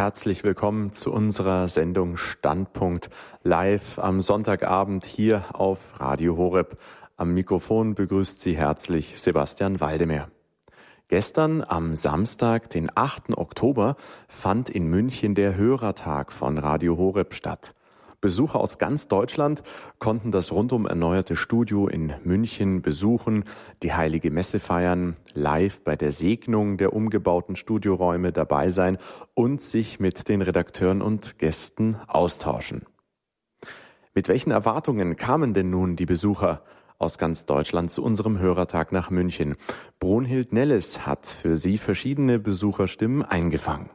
Herzlich willkommen zu unserer Sendung Standpunkt live am Sonntagabend hier auf Radio Horeb. Am Mikrofon begrüßt Sie herzlich Sebastian Waldemar. Gestern am Samstag, den 8. Oktober, fand in München der Hörertag von Radio Horeb statt. Besucher aus ganz Deutschland konnten das rundum erneuerte Studio in München besuchen, die heilige Messe feiern, live bei der Segnung der umgebauten Studioräume dabei sein und sich mit den Redakteuren und Gästen austauschen. Mit welchen Erwartungen kamen denn nun die Besucher aus ganz Deutschland zu unserem Hörertag nach München? Brunhild Nelles hat für sie verschiedene Besucherstimmen eingefangen.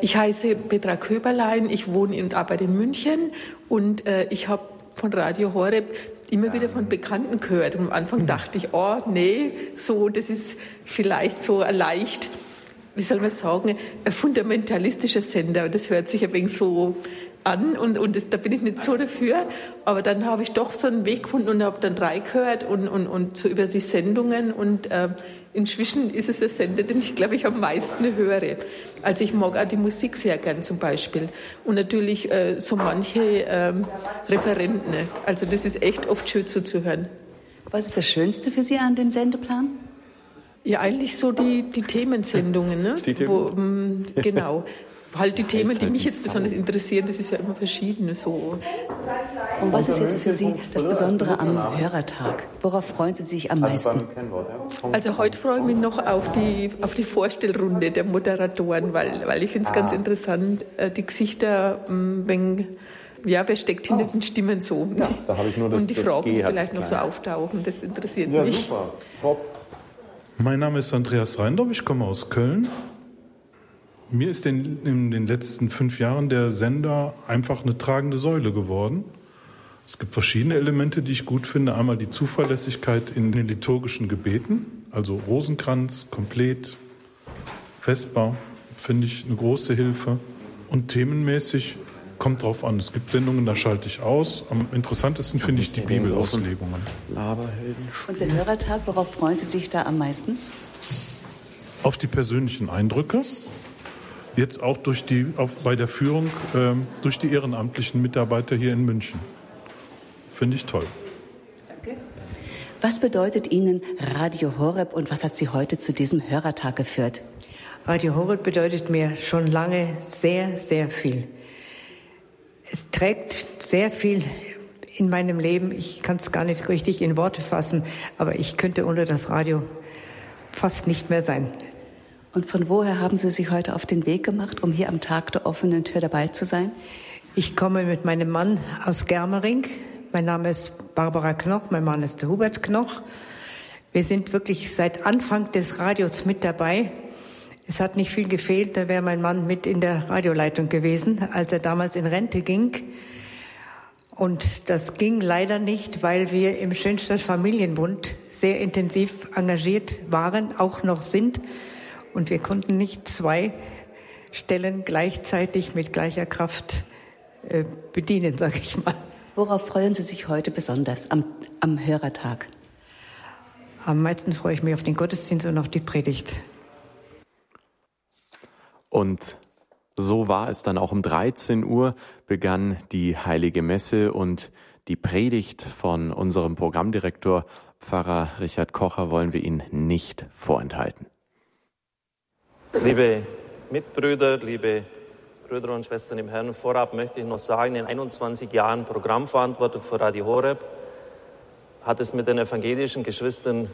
Ich heiße Petra Köberlein, ich wohne und arbeite in München und äh, ich habe von Radio Horeb immer wieder von Bekannten gehört. Und am Anfang mhm. dachte ich, oh nee, so, das ist vielleicht so leicht, wie soll man sagen, ein fundamentalistischer Sender. Das hört sich ein wenig so an und, und das, da bin ich nicht so dafür. Aber dann habe ich doch so einen Weg gefunden und habe dann drei gehört und, und, und so über die Sendungen und äh, Inzwischen ist es der Sender, den ich, glaube ich, am meisten höre. Also ich mag auch die Musik sehr gern zum Beispiel. Und natürlich äh, so manche ähm, Referenten. Also das ist echt oft schön zuzuhören. Was ist das Schönste für Sie an dem Sendeplan? Ja, eigentlich so die, die Themensendungen. Ne? Die Themen. Wo, ähm, genau halt die Themen, die mich jetzt besonders interessieren, das ist ja immer verschieden. So. Und was ist jetzt für Sie das Besondere am Hörertag? Worauf freuen Sie sich am meisten? Also heute freue ich mich noch auf die, auf die Vorstellrunde der Moderatoren, weil, weil ich finde es ganz ah. interessant, äh, die Gesichter, mm, wenn ja, wer steckt hinter den Stimmen so? Ja, da habe ich nur das, Und die Fragen, die vielleicht noch so auftauchen, das interessiert ja, mich. Ja, super, top. Mein Name ist Andreas Reindorf, ich komme aus Köln mir ist in, in, den letzten fünf Jahren der Sender einfach eine tragende Säule geworden. Es gibt verschiedene Elemente, die ich gut finde. Einmal die Zuverlässigkeit in den liturgischen Gebeten, also Rosenkranz, komplett, Vesper, finde ich eine große Hilfe. Und themenmäßig kommt drauf an. Es gibt Sendungen, da schalte ich aus. Am interessantesten finde ich die Bibelauslegungen. Und der Hörertag, worauf freuen Sie sich da am meisten? Auf die persönlichen Eindrücke jetzt auch durch die, auf, bei der Führung ähm, durch die ehrenamtlichen Mitarbeiter hier in München. Finde ich toll. Danke. Was bedeutet Ihnen Radio Horeb und was hat Sie heute zu diesem Hörertag geführt? Radio Horeb bedeutet mir schon lange sehr, sehr viel. Es trägt sehr viel in meinem Leben. Ich kann es gar nicht richtig in Worte fassen, aber ich könnte ohne das Radio fast nicht mehr sein. Und von woher haben Sie sich heute auf den Weg gemacht, um hier am Tag der offenen Tür dabei zu sein? Ich komme mit meinem Mann aus Germering. Mein Name ist Barbara Knoch, mein Mann ist Hubert Knoch. Wir sind wirklich seit Anfang des Radios mit dabei. Es hat nicht viel gefehlt, da wäre mein Mann mit in der Radioleitung gewesen, als er damals in Rente ging. Und das ging leider nicht, weil wir im Schönstadt Familienbund sehr intensiv engagiert waren, auch noch sind. Und wir konnten nicht zwei Stellen gleichzeitig mit gleicher Kraft äh, bedienen, sage ich mal. Worauf freuen Sie sich heute besonders am, am Hörertag? Am meisten freue ich mich auf den Gottesdienst und auf die Predigt. Und so war es dann auch um 13 Uhr begann die heilige Messe und die Predigt von unserem Programmdirektor Pfarrer Richard Kocher wollen wir Ihnen nicht vorenthalten. Liebe Mitbrüder, liebe Brüder und Schwestern im Herrn, vorab möchte ich noch sagen, in 21 Jahren Programmverantwortung für Radio Horeb hat es mit den evangelischen Geschwistern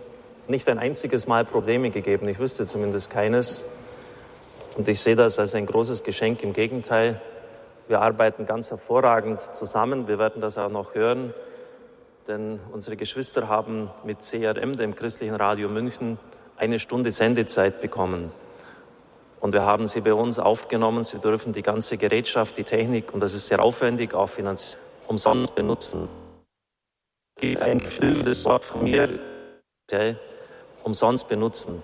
nicht ein einziges Mal Probleme gegeben. Ich wüsste zumindest keines. Und ich sehe das als ein großes Geschenk. Im Gegenteil, wir arbeiten ganz hervorragend zusammen. Wir werden das auch noch hören. Denn unsere Geschwister haben mit CRM, dem Christlichen Radio München, eine Stunde Sendezeit bekommen. Und wir haben sie bei uns aufgenommen. Sie dürfen die ganze Gerätschaft, die Technik, und das ist sehr aufwendig, auch finanziell umsonst benutzen. Es gibt ein geflügeltes Wort von mir, umsonst benutzen.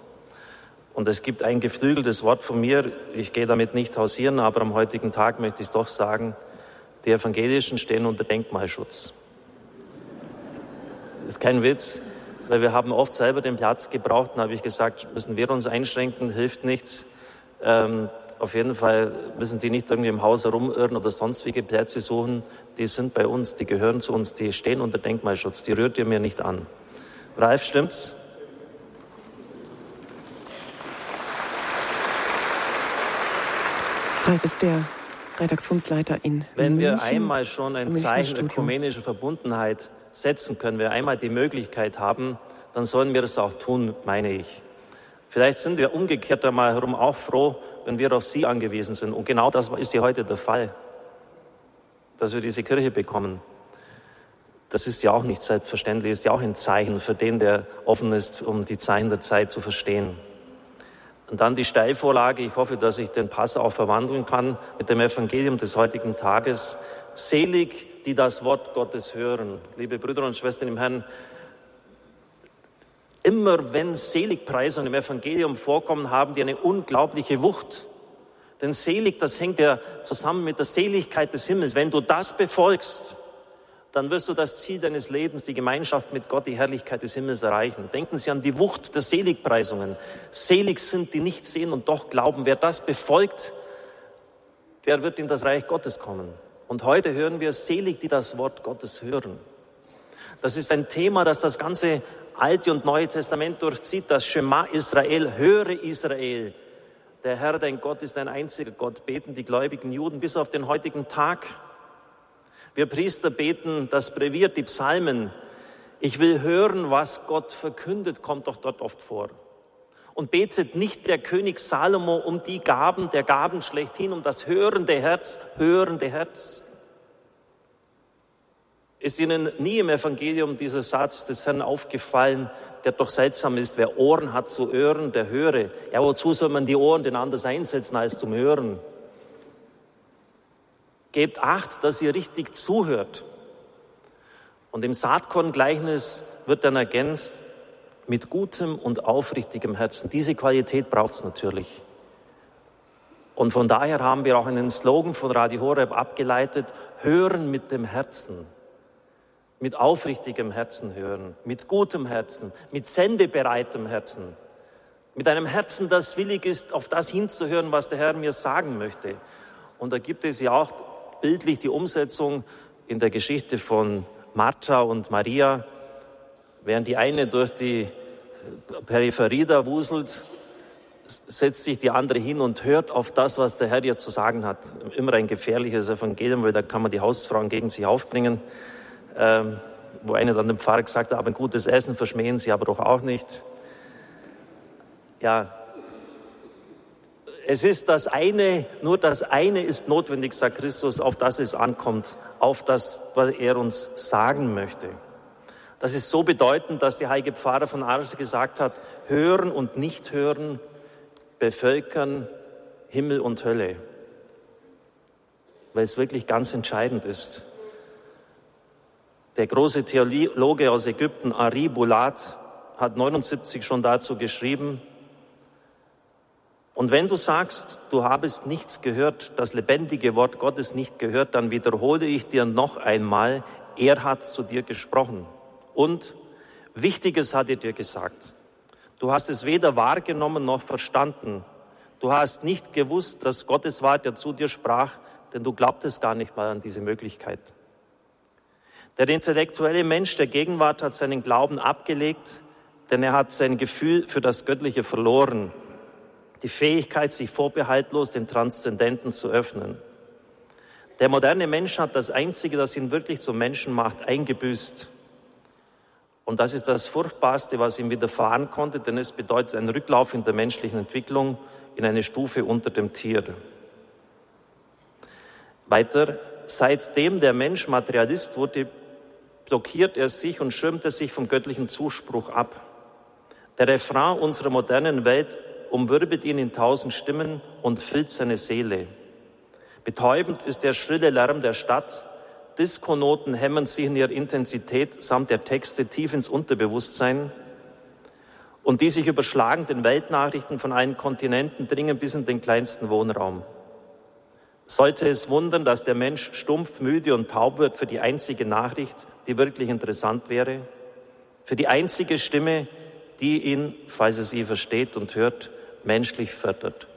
Und es gibt ein geflügeltes Wort von mir, ich gehe damit nicht hausieren, aber am heutigen Tag möchte ich doch sagen, die Evangelischen stehen unter Denkmalschutz. Das ist kein Witz, weil wir haben oft selber den Platz gebraucht und habe ich gesagt, müssen wir uns einschränken, hilft nichts. Ähm, auf jeden Fall müssen die nicht irgendwie im Haus herumirren oder sonst wie Plätze suchen. Die sind bei uns, die gehören zu uns, die stehen unter Denkmalschutz. Die rührt ihr mir nicht an. Ralf, stimmt's? Ralf ist der Redaktionsleiter in Wenn München, wir einmal schon ein Zeichen ökumenischer Verbundenheit setzen können, wir einmal die Möglichkeit haben, dann sollen wir das auch tun, meine ich. Vielleicht sind wir umgekehrt einmal herum auch froh, wenn wir auf Sie angewiesen sind. Und genau das ist ja heute der Fall, dass wir diese Kirche bekommen. Das ist ja auch nicht selbstverständlich, ist ja auch ein Zeichen für den, der offen ist, um die Zeichen der Zeit zu verstehen. Und dann die Steilvorlage. Ich hoffe, dass ich den Pass auch verwandeln kann mit dem Evangelium des heutigen Tages. Selig, die das Wort Gottes hören. Liebe Brüder und Schwestern im Herrn, immer wenn Seligpreisungen im Evangelium vorkommen, haben die eine unglaubliche Wucht. Denn selig, das hängt ja zusammen mit der Seligkeit des Himmels. Wenn du das befolgst, dann wirst du das Ziel deines Lebens, die Gemeinschaft mit Gott, die Herrlichkeit des Himmels erreichen. Denken Sie an die Wucht der Seligpreisungen. Selig sind, die nicht sehen und doch glauben. Wer das befolgt, der wird in das Reich Gottes kommen. Und heute hören wir selig, die das Wort Gottes hören. Das ist ein Thema, das das ganze Alte und Neue Testament durchzieht. Das Shema Israel, höre Israel. Der Herr, dein Gott, ist ein einziger Gott. Beten die gläubigen Juden bis auf den heutigen Tag. Wir Priester beten das Brevier, die Psalmen. Ich will hören, was Gott verkündet, kommt doch dort oft vor. Und betet nicht der König Salomo um die Gaben, der Gaben schlechthin, um das hörende Herz, hörende Herz. Ist Ihnen nie im Evangelium dieser Satz des Herrn aufgefallen, der doch seltsam ist, wer Ohren hat zu hören, der höre. Ja, wozu soll man die Ohren denn anders einsetzen als zum Hören? Gebt acht, dass ihr richtig zuhört. Und im Saatkorn-Gleichnis wird dann ergänzt, mit gutem und aufrichtigem Herzen. Diese Qualität braucht es natürlich. Und von daher haben wir auch einen Slogan von Radio Horeb abgeleitet, hören mit dem Herzen. Mit aufrichtigem Herzen hören, mit gutem Herzen, mit sendebereitem Herzen, mit einem Herzen, das willig ist, auf das hinzuhören, was der Herr mir sagen möchte. Und da gibt es ja auch bildlich die Umsetzung in der Geschichte von Martha und Maria, während die eine durch die Peripherie da wuselt, setzt sich die andere hin und hört auf das, was der Herr ihr zu sagen hat. Immer ein gefährliches Evangelium, weil da kann man die Hausfrauen gegen sich aufbringen. Ähm, wo eine dann dem Pfarrer gesagt hat, aber ein gutes Essen verschmähen sie aber doch auch nicht. Ja, es ist das eine, nur das eine ist notwendig, sagt Christus, auf das es ankommt, auf das, was er uns sagen möchte. Das ist so bedeutend, dass der heilige Pfarrer von Ars gesagt hat, hören und nicht hören bevölkern Himmel und Hölle. Weil es wirklich ganz entscheidend ist. Der große Theologe aus Ägypten, Ari Bulat, hat 79 schon dazu geschrieben, und wenn du sagst, du habest nichts gehört, das lebendige Wort Gottes nicht gehört, dann wiederhole ich dir noch einmal, er hat zu dir gesprochen. Und Wichtiges hat er dir gesagt. Du hast es weder wahrgenommen noch verstanden. Du hast nicht gewusst, dass Gottes war, der zu dir sprach, denn du glaubtest gar nicht mal an diese Möglichkeit. Der intellektuelle Mensch der Gegenwart hat seinen Glauben abgelegt, denn er hat sein Gefühl für das Göttliche verloren die Fähigkeit, sich vorbehaltlos den Transzendenten zu öffnen. Der moderne Mensch hat das Einzige, das ihn wirklich zum Menschen macht, eingebüßt. Und das ist das Furchtbarste, was ihm widerfahren konnte, denn es bedeutet einen Rücklauf in der menschlichen Entwicklung in eine Stufe unter dem Tier. Weiter, seitdem der Mensch Materialist wurde, blockiert er sich und schirmt er sich vom göttlichen Zuspruch ab. Der Refrain unserer modernen Welt umwirbelt ihn in tausend Stimmen und füllt seine Seele. Betäubend ist der schrille Lärm der Stadt. Diskonoten hämmern sich in ihrer Intensität samt der Texte tief ins Unterbewusstsein. Und die sich überschlagenden Weltnachrichten von allen Kontinenten dringen bis in den kleinsten Wohnraum. Sollte es wundern, dass der Mensch stumpf, müde und taub wird für die einzige Nachricht, die wirklich interessant wäre? Für die einzige Stimme, die ihn, falls er sie versteht und hört, menschlich fördert.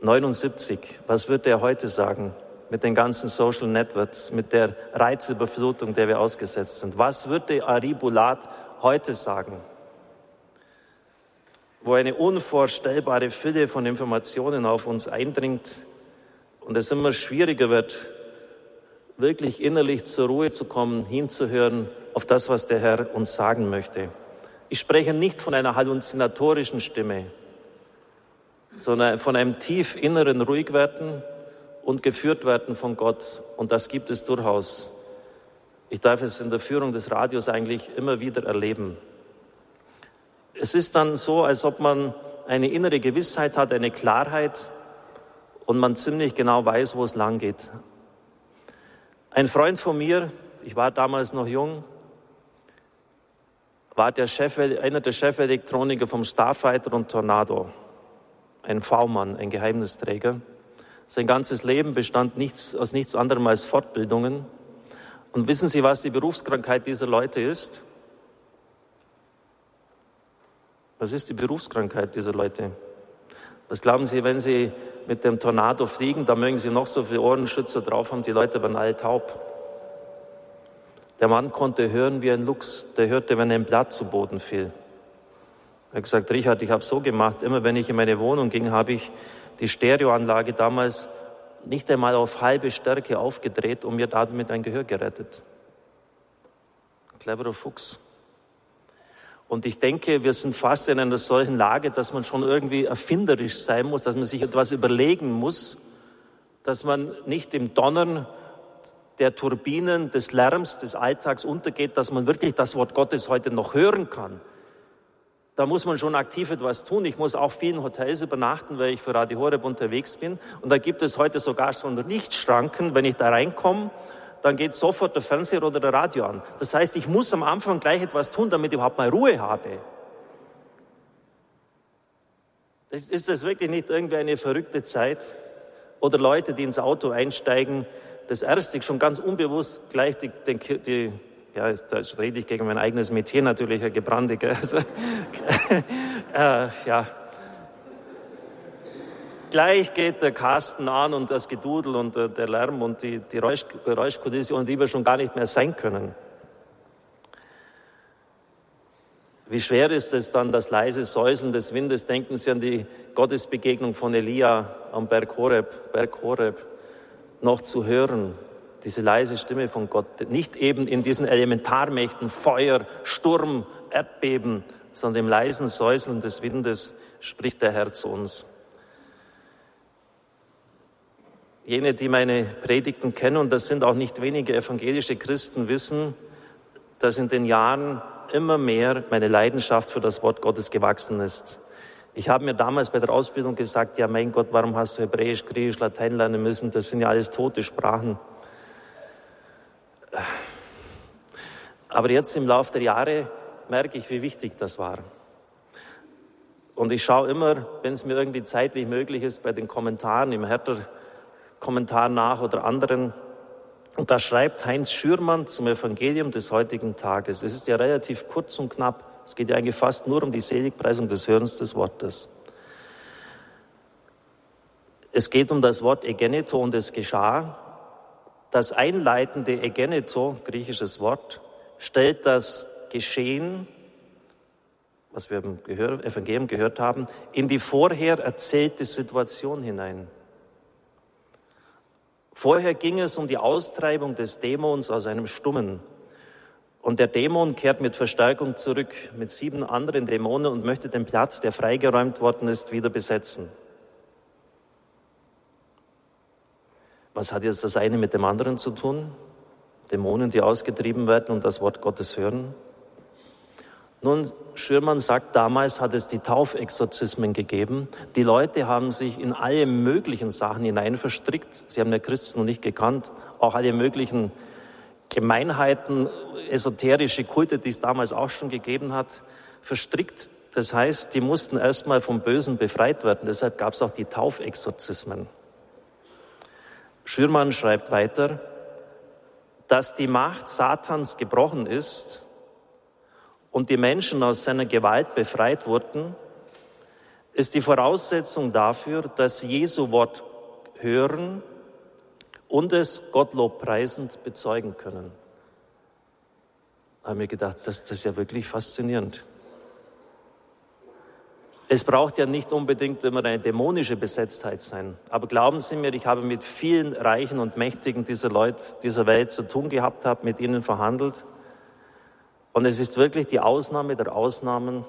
79. Was wird er heute sagen? Mit den ganzen Social Networks, mit der Reizüberflutung, der wir ausgesetzt sind. Was würde Ari Bulat heute sagen? Wo eine unvorstellbare Fülle von Informationen auf uns eindringt und es immer schwieriger wird, wirklich innerlich zur Ruhe zu kommen, hinzuhören auf das, was der Herr uns sagen möchte. Ich spreche nicht von einer halluzinatorischen Stimme, sondern von einem tief inneren Ruhigwerden und geführt werden von Gott. Und das gibt es durchaus. Ich darf es in der Führung des Radios eigentlich immer wieder erleben. Es ist dann so, als ob man eine innere Gewissheit hat, eine Klarheit und man ziemlich genau weiß, wo es lang geht. Ein Freund von mir, ich war damals noch jung, war der Chef, einer der Chefelektroniker vom Starfighter und Tornado ein V-Mann, ein Geheimnisträger. Sein ganzes Leben bestand nichts, aus nichts anderem als Fortbildungen. Und wissen Sie, was die Berufskrankheit dieser Leute ist? Was ist die Berufskrankheit dieser Leute? Was glauben Sie, wenn Sie mit dem Tornado fliegen, da mögen Sie noch so viele Ohrenschützer drauf haben, die Leute werden alle taub. Der Mann konnte hören wie ein Luchs, der hörte, wenn ein Blatt zu Boden fiel. Er hat gesagt, Richard, ich habe so gemacht, immer wenn ich in meine Wohnung ging, habe ich die Stereoanlage damals nicht einmal auf halbe Stärke aufgedreht und mir damit ein Gehör gerettet. Cleverer Fuchs. Und ich denke, wir sind fast in einer solchen Lage, dass man schon irgendwie erfinderisch sein muss, dass man sich etwas überlegen muss, dass man nicht im Donnern der Turbinen, des Lärms, des Alltags untergeht, dass man wirklich das Wort Gottes heute noch hören kann, da muss man schon aktiv etwas tun. Ich muss auch vielen Hotels übernachten, weil ich für Radio Horeb unterwegs bin. Und da gibt es heute sogar so einen Lichtschranken. Wenn ich da reinkomme, dann geht sofort der Fernseher oder der Radio an. Das heißt, ich muss am Anfang gleich etwas tun, damit ich überhaupt mal Ruhe habe. Ist das wirklich nicht irgendwie eine verrückte Zeit? Oder Leute, die ins Auto einsteigen, das erste schon ganz unbewusst gleich die, die, die ja, da rede ich gegen mein eigenes Metier natürlich, Herr Gebrande. Also, äh, ja. Gleich geht der Kasten an und das Gedudel und der Lärm und die, die Geräuschkulisse, die wir schon gar nicht mehr sein können. Wie schwer ist es dann, das leise Säuseln des Windes? Denken Sie an die Gottesbegegnung von Elia am Berg Horeb, Berg Horeb, noch zu hören diese leise Stimme von Gott, nicht eben in diesen Elementarmächten Feuer, Sturm, Erdbeben, sondern im leisen Säuseln des Windes spricht der Herr zu uns. Jene, die meine Predigten kennen, und das sind auch nicht wenige evangelische Christen, wissen, dass in den Jahren immer mehr meine Leidenschaft für das Wort Gottes gewachsen ist. Ich habe mir damals bei der Ausbildung gesagt, ja mein Gott, warum hast du Hebräisch, Griechisch, Latein lernen müssen? Das sind ja alles tote Sprachen. Aber jetzt im Laufe der Jahre merke ich, wie wichtig das war. Und ich schaue immer, wenn es mir irgendwie zeitlich möglich ist, bei den Kommentaren, im Hertha-Kommentar nach oder anderen. Und da schreibt Heinz Schürmann zum Evangelium des heutigen Tages. Es ist ja relativ kurz und knapp. Es geht ja eigentlich fast nur um die Seligpreisung des Hörens des Wortes. Es geht um das Wort Egeneto und es geschah, das einleitende Egeneto, griechisches Wort, stellt das Geschehen, was wir im Evangelium gehört haben, in die vorher erzählte Situation hinein. Vorher ging es um die Austreibung des Dämons aus einem Stummen. Und der Dämon kehrt mit Verstärkung zurück mit sieben anderen Dämonen und möchte den Platz, der freigeräumt worden ist, wieder besetzen. Was hat jetzt das eine mit dem anderen zu tun? Dämonen, die ausgetrieben werden und das Wort Gottes hören? Nun, Schürmann sagt, damals hat es die Taufexorzismen gegeben. Die Leute haben sich in alle möglichen Sachen hinein verstrickt. Sie haben ja Christen noch nicht gekannt. Auch alle möglichen Gemeinheiten, esoterische Kulte, die es damals auch schon gegeben hat, verstrickt. Das heißt, die mussten erstmal vom Bösen befreit werden. Deshalb gab es auch die Taufexorzismen. Schürmann schreibt weiter, dass die Macht Satans gebrochen ist und die Menschen aus seiner Gewalt befreit wurden, ist die Voraussetzung dafür, dass Jesu Wort hören und es Gottlob preisend bezeugen können. Da habe mir gedacht, das, das ist ja wirklich faszinierend. Es braucht ja nicht unbedingt immer eine dämonische Besetztheit sein. Aber glauben Sie mir, ich habe mit vielen Reichen und Mächtigen dieser Leute, dieser Welt zu tun gehabt, habe mit ihnen verhandelt. Und es ist wirklich die Ausnahme der Ausnahmen,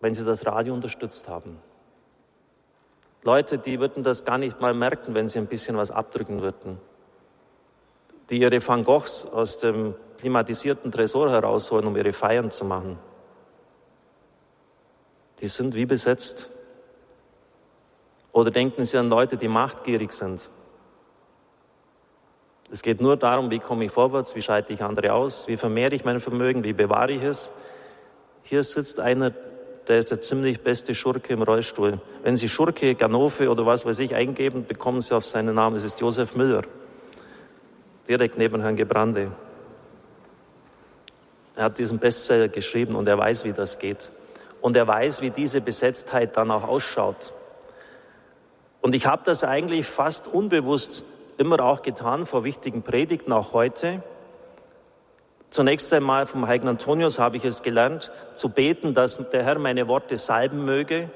wenn sie das Radio unterstützt haben. Leute, die würden das gar nicht mal merken, wenn sie ein bisschen was abdrücken würden. Die ihre Van Goghs aus dem klimatisierten Tresor herausholen, um ihre Feiern zu machen. Die sind wie besetzt. Oder denken Sie an Leute, die machtgierig sind. Es geht nur darum, wie komme ich vorwärts, wie schalte ich andere aus, wie vermehre ich mein Vermögen, wie bewahre ich es. Hier sitzt einer, der ist der ziemlich beste Schurke im Rollstuhl. Wenn Sie Schurke, Ganove oder was weiß ich eingeben, bekommen Sie auf seinen Namen. Es ist Josef Müller, direkt neben Herrn Gebrande. Er hat diesen Bestseller geschrieben und er weiß, wie das geht. Und er weiß, wie diese Besetztheit dann auch ausschaut. Und ich habe das eigentlich fast unbewusst immer auch getan vor wichtigen Predigten, auch heute. Zunächst einmal vom heiligen Antonius habe ich es gelernt, zu beten, dass der Herr meine Worte salben möge,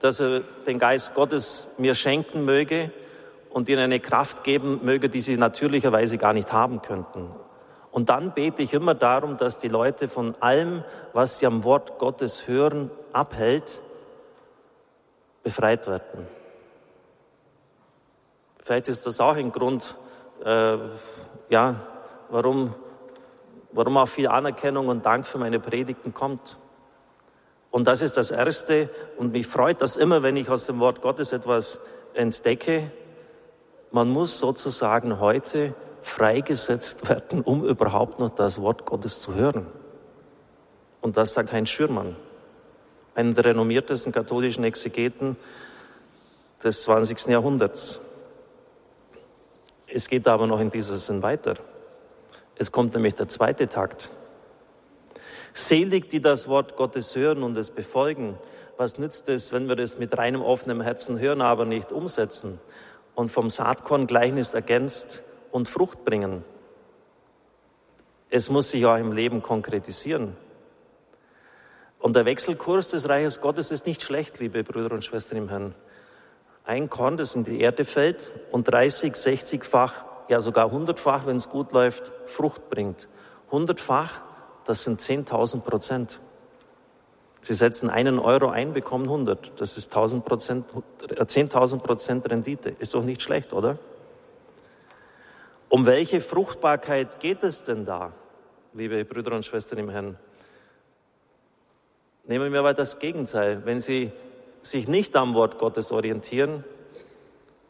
dass er den Geist Gottes mir schenken möge und ihnen eine Kraft geben möge, die sie natürlicherweise gar nicht haben könnten. Und dann bete ich immer darum, dass die Leute von allem, was sie am Wort Gottes hören, abhält, befreit werden. Vielleicht ist das auch ein Grund, äh, ja, warum warum auch viel Anerkennung und Dank für meine Predigten kommt. Und das ist das Erste. Und mich freut das immer, wenn ich aus dem Wort Gottes etwas entdecke. Man muss sozusagen heute freigesetzt werden, um überhaupt noch das Wort Gottes zu hören. Und das sagt Heinz Schürmann, einer der renommiertesten katholischen Exegeten des 20. Jahrhunderts. Es geht aber noch in dieser Sinn weiter. Es kommt nämlich der zweite Takt. Selig, die das Wort Gottes hören und es befolgen. Was nützt es, wenn wir das mit reinem offenem Herzen hören, aber nicht umsetzen und vom Saatkorn-Gleichnis ergänzt und Frucht bringen? Es muss sich auch im Leben konkretisieren. Und der Wechselkurs des Reiches Gottes ist nicht schlecht, liebe Brüder und Schwestern im Herrn. Ein Korn, das in die Erde fällt und 30, 60-fach ja sogar hundertfach, wenn es gut läuft, Frucht bringt. Hundertfach, das sind 10.000 Prozent. Sie setzen einen Euro ein, bekommen 100. Das ist 10.000 Prozent, 10.000 Prozent Rendite. Ist doch nicht schlecht, oder? Um welche Fruchtbarkeit geht es denn da, liebe Brüder und Schwestern im Herrn? Nehmen wir mal das Gegenteil. Wenn Sie sich nicht am Wort Gottes orientieren,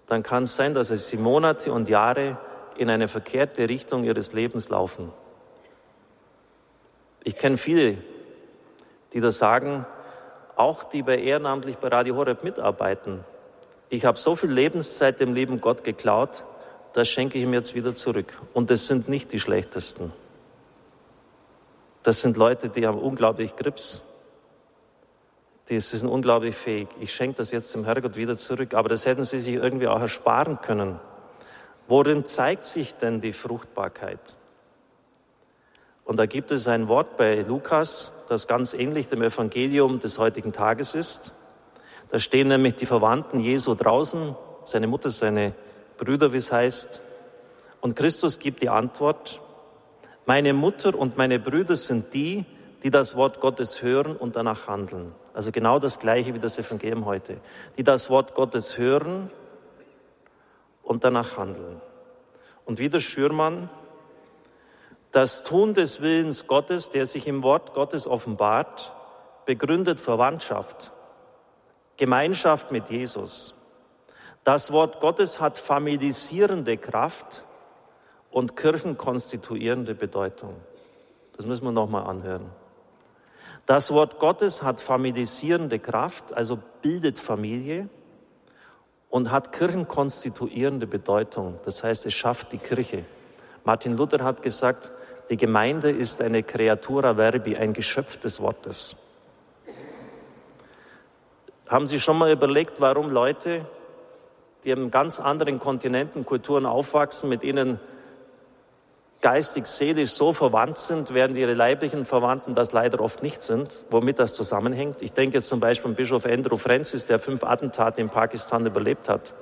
dann kann es sein, dass Sie Monate und Jahre in eine verkehrte Richtung ihres Lebens laufen. Ich kenne viele, die das sagen, auch die bei ehrenamtlich bei Radio Horeb mitarbeiten. Ich habe so viel Lebenszeit dem lieben Gott geklaut, das schenke ich ihm jetzt wieder zurück. Und das sind nicht die schlechtesten. Das sind Leute, die haben unglaublich Grips. Die sind unglaublich fähig. Ich schenke das jetzt dem Herrgott wieder zurück. Aber das hätten sie sich irgendwie auch ersparen können. Worin zeigt sich denn die Fruchtbarkeit? Und da gibt es ein Wort bei Lukas, das ganz ähnlich dem Evangelium des heutigen Tages ist. Da stehen nämlich die Verwandten Jesu draußen, seine Mutter, seine Brüder, wie es heißt. Und Christus gibt die Antwort, meine Mutter und meine Brüder sind die, die das Wort Gottes hören und danach handeln. Also genau das gleiche wie das Evangelium heute. Die das Wort Gottes hören und danach handeln. Und wieder Schürmann, das Tun des Willens Gottes, der sich im Wort Gottes offenbart, begründet Verwandtschaft, Gemeinschaft mit Jesus. Das Wort Gottes hat familisierende Kraft und kirchenkonstituierende Bedeutung. Das müssen wir nochmal anhören. Das Wort Gottes hat familisierende Kraft, also bildet Familie und hat kirchenkonstituierende Bedeutung. Das heißt, es schafft die Kirche. Martin Luther hat gesagt, die Gemeinde ist eine Creatura verbi, ein Geschöpf des Wortes. Haben Sie schon mal überlegt, warum Leute, die in ganz anderen Kontinenten, Kulturen aufwachsen, mit ihnen geistig, seelisch so verwandt sind, während ihre leiblichen Verwandten das leider oft nicht sind, womit das zusammenhängt. Ich denke jetzt zum Beispiel an Bischof Andrew Francis, der fünf Attentate in Pakistan überlebt hat.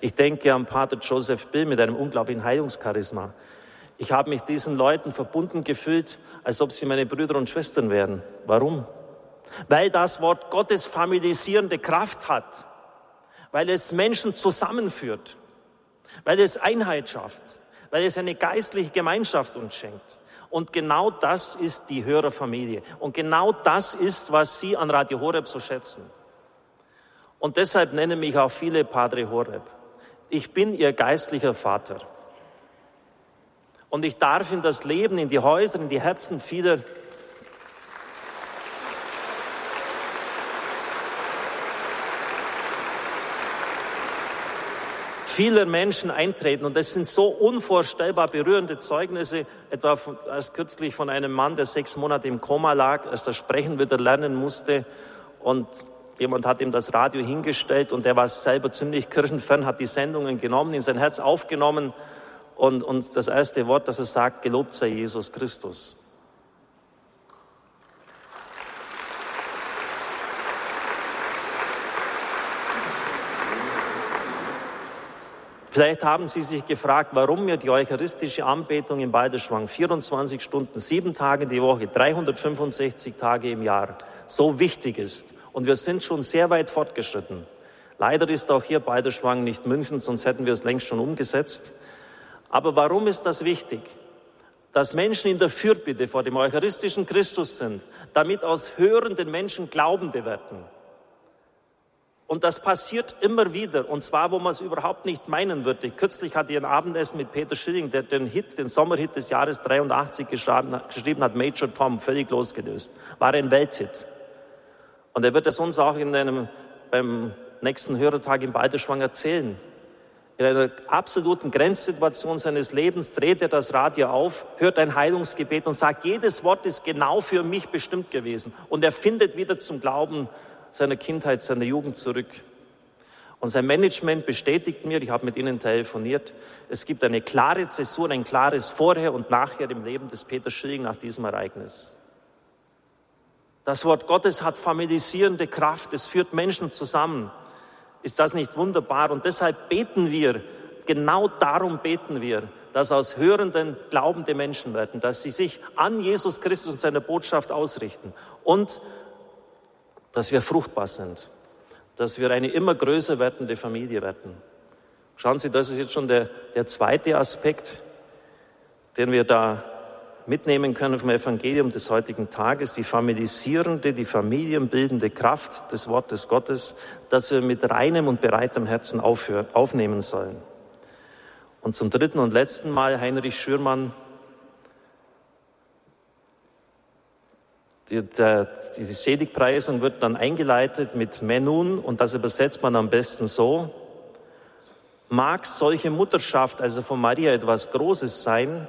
Ich denke an Pater Joseph Bill mit einem unglaublichen Heilungscharisma. Ich habe mich diesen Leuten verbunden gefühlt, als ob sie meine Brüder und Schwestern wären. Warum? Weil das Wort Gottes familisierende Kraft hat, weil es Menschen zusammenführt, weil es Einheit schafft, weil es eine geistliche Gemeinschaft uns schenkt. Und genau das ist die Hörerfamilie. Und genau das ist, was Sie an Radio Horeb so schätzen. Und deshalb nennen mich auch viele Padre Horeb. Ich bin Ihr geistlicher Vater. Und ich darf in das Leben, in die Häuser, in die Herzen vieler vieler Menschen eintreten. Und das sind so unvorstellbar berührende Zeugnisse, etwa erst kürzlich von einem Mann, der sechs Monate im Koma lag, erst das Sprechen wieder lernen musste. Und jemand hat ihm das Radio hingestellt und der war selber ziemlich kirchenfern, hat die Sendungen genommen, in sein Herz aufgenommen. Und, und das erste Wort, das er sagt, gelobt sei Jesus Christus. Vielleicht haben Sie sich gefragt, warum mir die eucharistische Anbetung in Balderschwang 24 Stunden, sieben Tage die Woche, 365 Tage im Jahr so wichtig ist. Und wir sind schon sehr weit fortgeschritten. Leider ist auch hier Balderschwang nicht München, sonst hätten wir es längst schon umgesetzt. Aber warum ist das wichtig? Dass Menschen in der Fürbitte vor dem eucharistischen Christus sind, damit aus hörenden Menschen Glaubende werden. Und das passiert immer wieder, und zwar, wo man es überhaupt nicht meinen würde. Kürzlich hatte ich ein Abendessen mit Peter Schilling, der den Hit, den Sommerhit des Jahres 83 geschrieben hat, Major Tom, völlig losgelöst. War ein Welthit. Und er wird es uns auch in einem, beim nächsten Hörertag in Balderschwang erzählen. In einer absoluten Grenzsituation seines Lebens dreht er das Radio auf, hört ein Heilungsgebet und sagt, jedes Wort ist genau für mich bestimmt gewesen. Und er findet wieder zum Glauben seiner Kindheit, seiner Jugend zurück. Und sein Management bestätigt mir, ich habe mit ihnen telefoniert, es gibt eine klare Zäsur, ein klares Vorher und Nachher im Leben des Peter Schilling nach diesem Ereignis. Das Wort Gottes hat familisierende Kraft, es führt Menschen zusammen. Ist das nicht wunderbar? Und deshalb beten wir, genau darum beten wir, dass aus hörenden glaubende Menschen werden, dass sie sich an Jesus Christus und seine Botschaft ausrichten und dass wir fruchtbar sind, dass wir eine immer größer werdende Familie werden. Schauen Sie, das ist jetzt schon der, der zweite Aspekt, den wir da mitnehmen können vom Evangelium des heutigen Tages, die familisierende, die familienbildende Kraft des Wortes Gottes, dass wir mit reinem und bereitem Herzen aufhören, aufnehmen sollen. Und zum dritten und letzten Mal Heinrich Schürmann Die, der, die Seligpreisung wird dann eingeleitet mit Menun und das übersetzt man am besten so. Mag solche Mutterschaft, also von Maria, etwas Großes sein,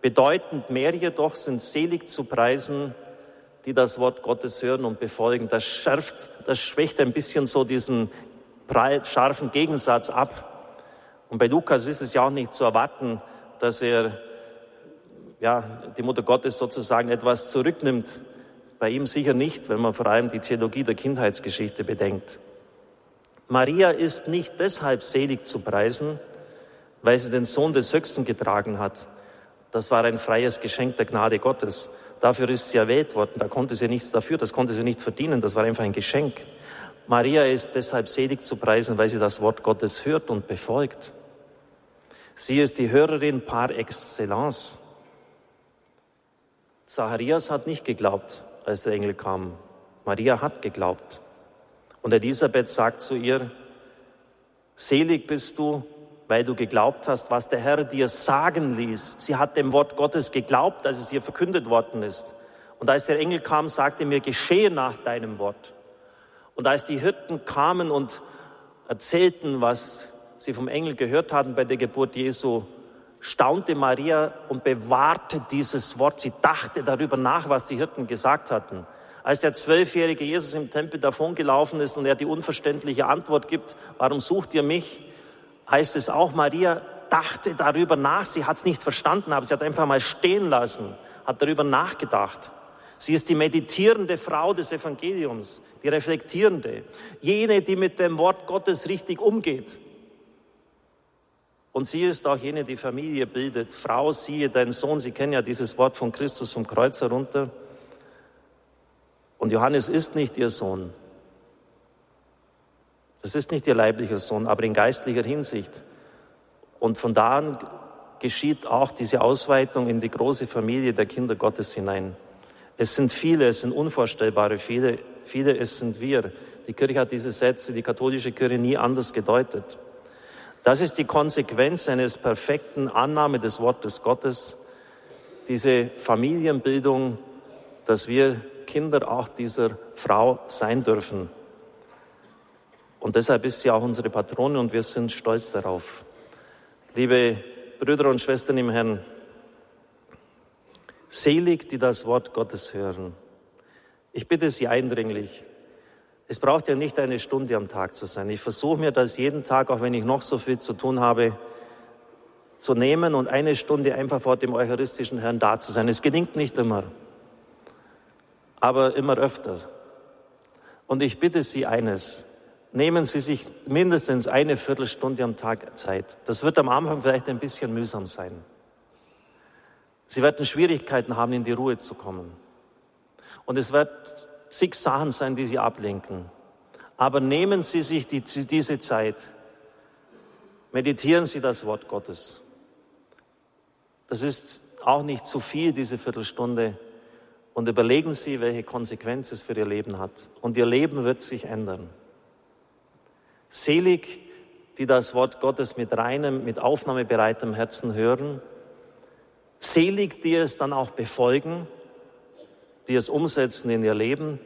bedeutend mehr jedoch sind selig zu preisen, die das Wort Gottes hören und befolgen. Das schärft, das schwächt ein bisschen so diesen scharfen Gegensatz ab. Und bei Lukas ist es ja auch nicht zu erwarten, dass er ja, die Mutter Gottes sozusagen etwas zurücknimmt bei ihm sicher nicht, wenn man vor allem die Theologie der Kindheitsgeschichte bedenkt. Maria ist nicht deshalb selig zu preisen, weil sie den Sohn des Höchsten getragen hat. Das war ein freies Geschenk der Gnade Gottes. Dafür ist sie erwählt worden. Da konnte sie nichts dafür, das konnte sie nicht verdienen. Das war einfach ein Geschenk. Maria ist deshalb selig zu preisen, weil sie das Wort Gottes hört und befolgt. Sie ist die Hörerin par excellence. Zacharias hat nicht geglaubt, als der Engel kam. Maria hat geglaubt. Und Elisabeth sagt zu ihr, selig bist du, weil du geglaubt hast, was der Herr dir sagen ließ. Sie hat dem Wort Gottes geglaubt, als es ihr verkündet worden ist. Und als der Engel kam, sagte mir, geschehe nach deinem Wort. Und als die Hirten kamen und erzählten, was sie vom Engel gehört hatten bei der Geburt Jesu, staunte Maria und bewahrte dieses Wort. Sie dachte darüber nach, was die Hirten gesagt hatten. Als der zwölfjährige Jesus im Tempel davongelaufen ist und er die unverständliche Antwort gibt, warum sucht ihr mich, heißt es auch, Maria dachte darüber nach. Sie hat es nicht verstanden, aber sie hat einfach mal stehen lassen, hat darüber nachgedacht. Sie ist die meditierende Frau des Evangeliums, die reflektierende, jene, die mit dem Wort Gottes richtig umgeht. Und sie ist auch jene, die Familie bildet. Frau, siehe deinen Sohn. Sie kennen ja dieses Wort von Christus vom Kreuz herunter. Und Johannes ist nicht ihr Sohn. Das ist nicht ihr leiblicher Sohn, aber in geistlicher Hinsicht. Und von da an geschieht auch diese Ausweitung in die große Familie der Kinder Gottes hinein. Es sind viele, es sind unvorstellbare viele, viele, es sind wir. Die Kirche hat diese Sätze, die katholische Kirche nie anders gedeutet. Das ist die Konsequenz eines perfekten Annahme des Wortes Gottes, diese Familienbildung, dass wir Kinder auch dieser Frau sein dürfen. Und deshalb ist sie auch unsere Patrone und wir sind stolz darauf. Liebe Brüder und Schwestern im Herrn, selig, die das Wort Gottes hören. Ich bitte Sie eindringlich, es braucht ja nicht eine Stunde am Tag zu sein. Ich versuche mir das jeden Tag, auch wenn ich noch so viel zu tun habe, zu nehmen und eine Stunde einfach vor dem eucharistischen Herrn da zu sein. Es gelingt nicht immer aber immer öfter. Und ich bitte Sie eines, nehmen Sie sich mindestens eine Viertelstunde am Tag Zeit. Das wird am Anfang vielleicht ein bisschen mühsam sein. Sie werden Schwierigkeiten haben, in die Ruhe zu kommen. Und es wird zig Sachen sein, die Sie ablenken. Aber nehmen Sie sich die, diese Zeit. Meditieren Sie das Wort Gottes. Das ist auch nicht zu viel, diese Viertelstunde und überlegen Sie, welche Konsequenz es für Ihr Leben hat. Und Ihr Leben wird sich ändern. Selig, die das Wort Gottes mit reinem, mit aufnahmebereitem Herzen hören. Selig, die es dann auch befolgen, die es umsetzen in ihr Leben.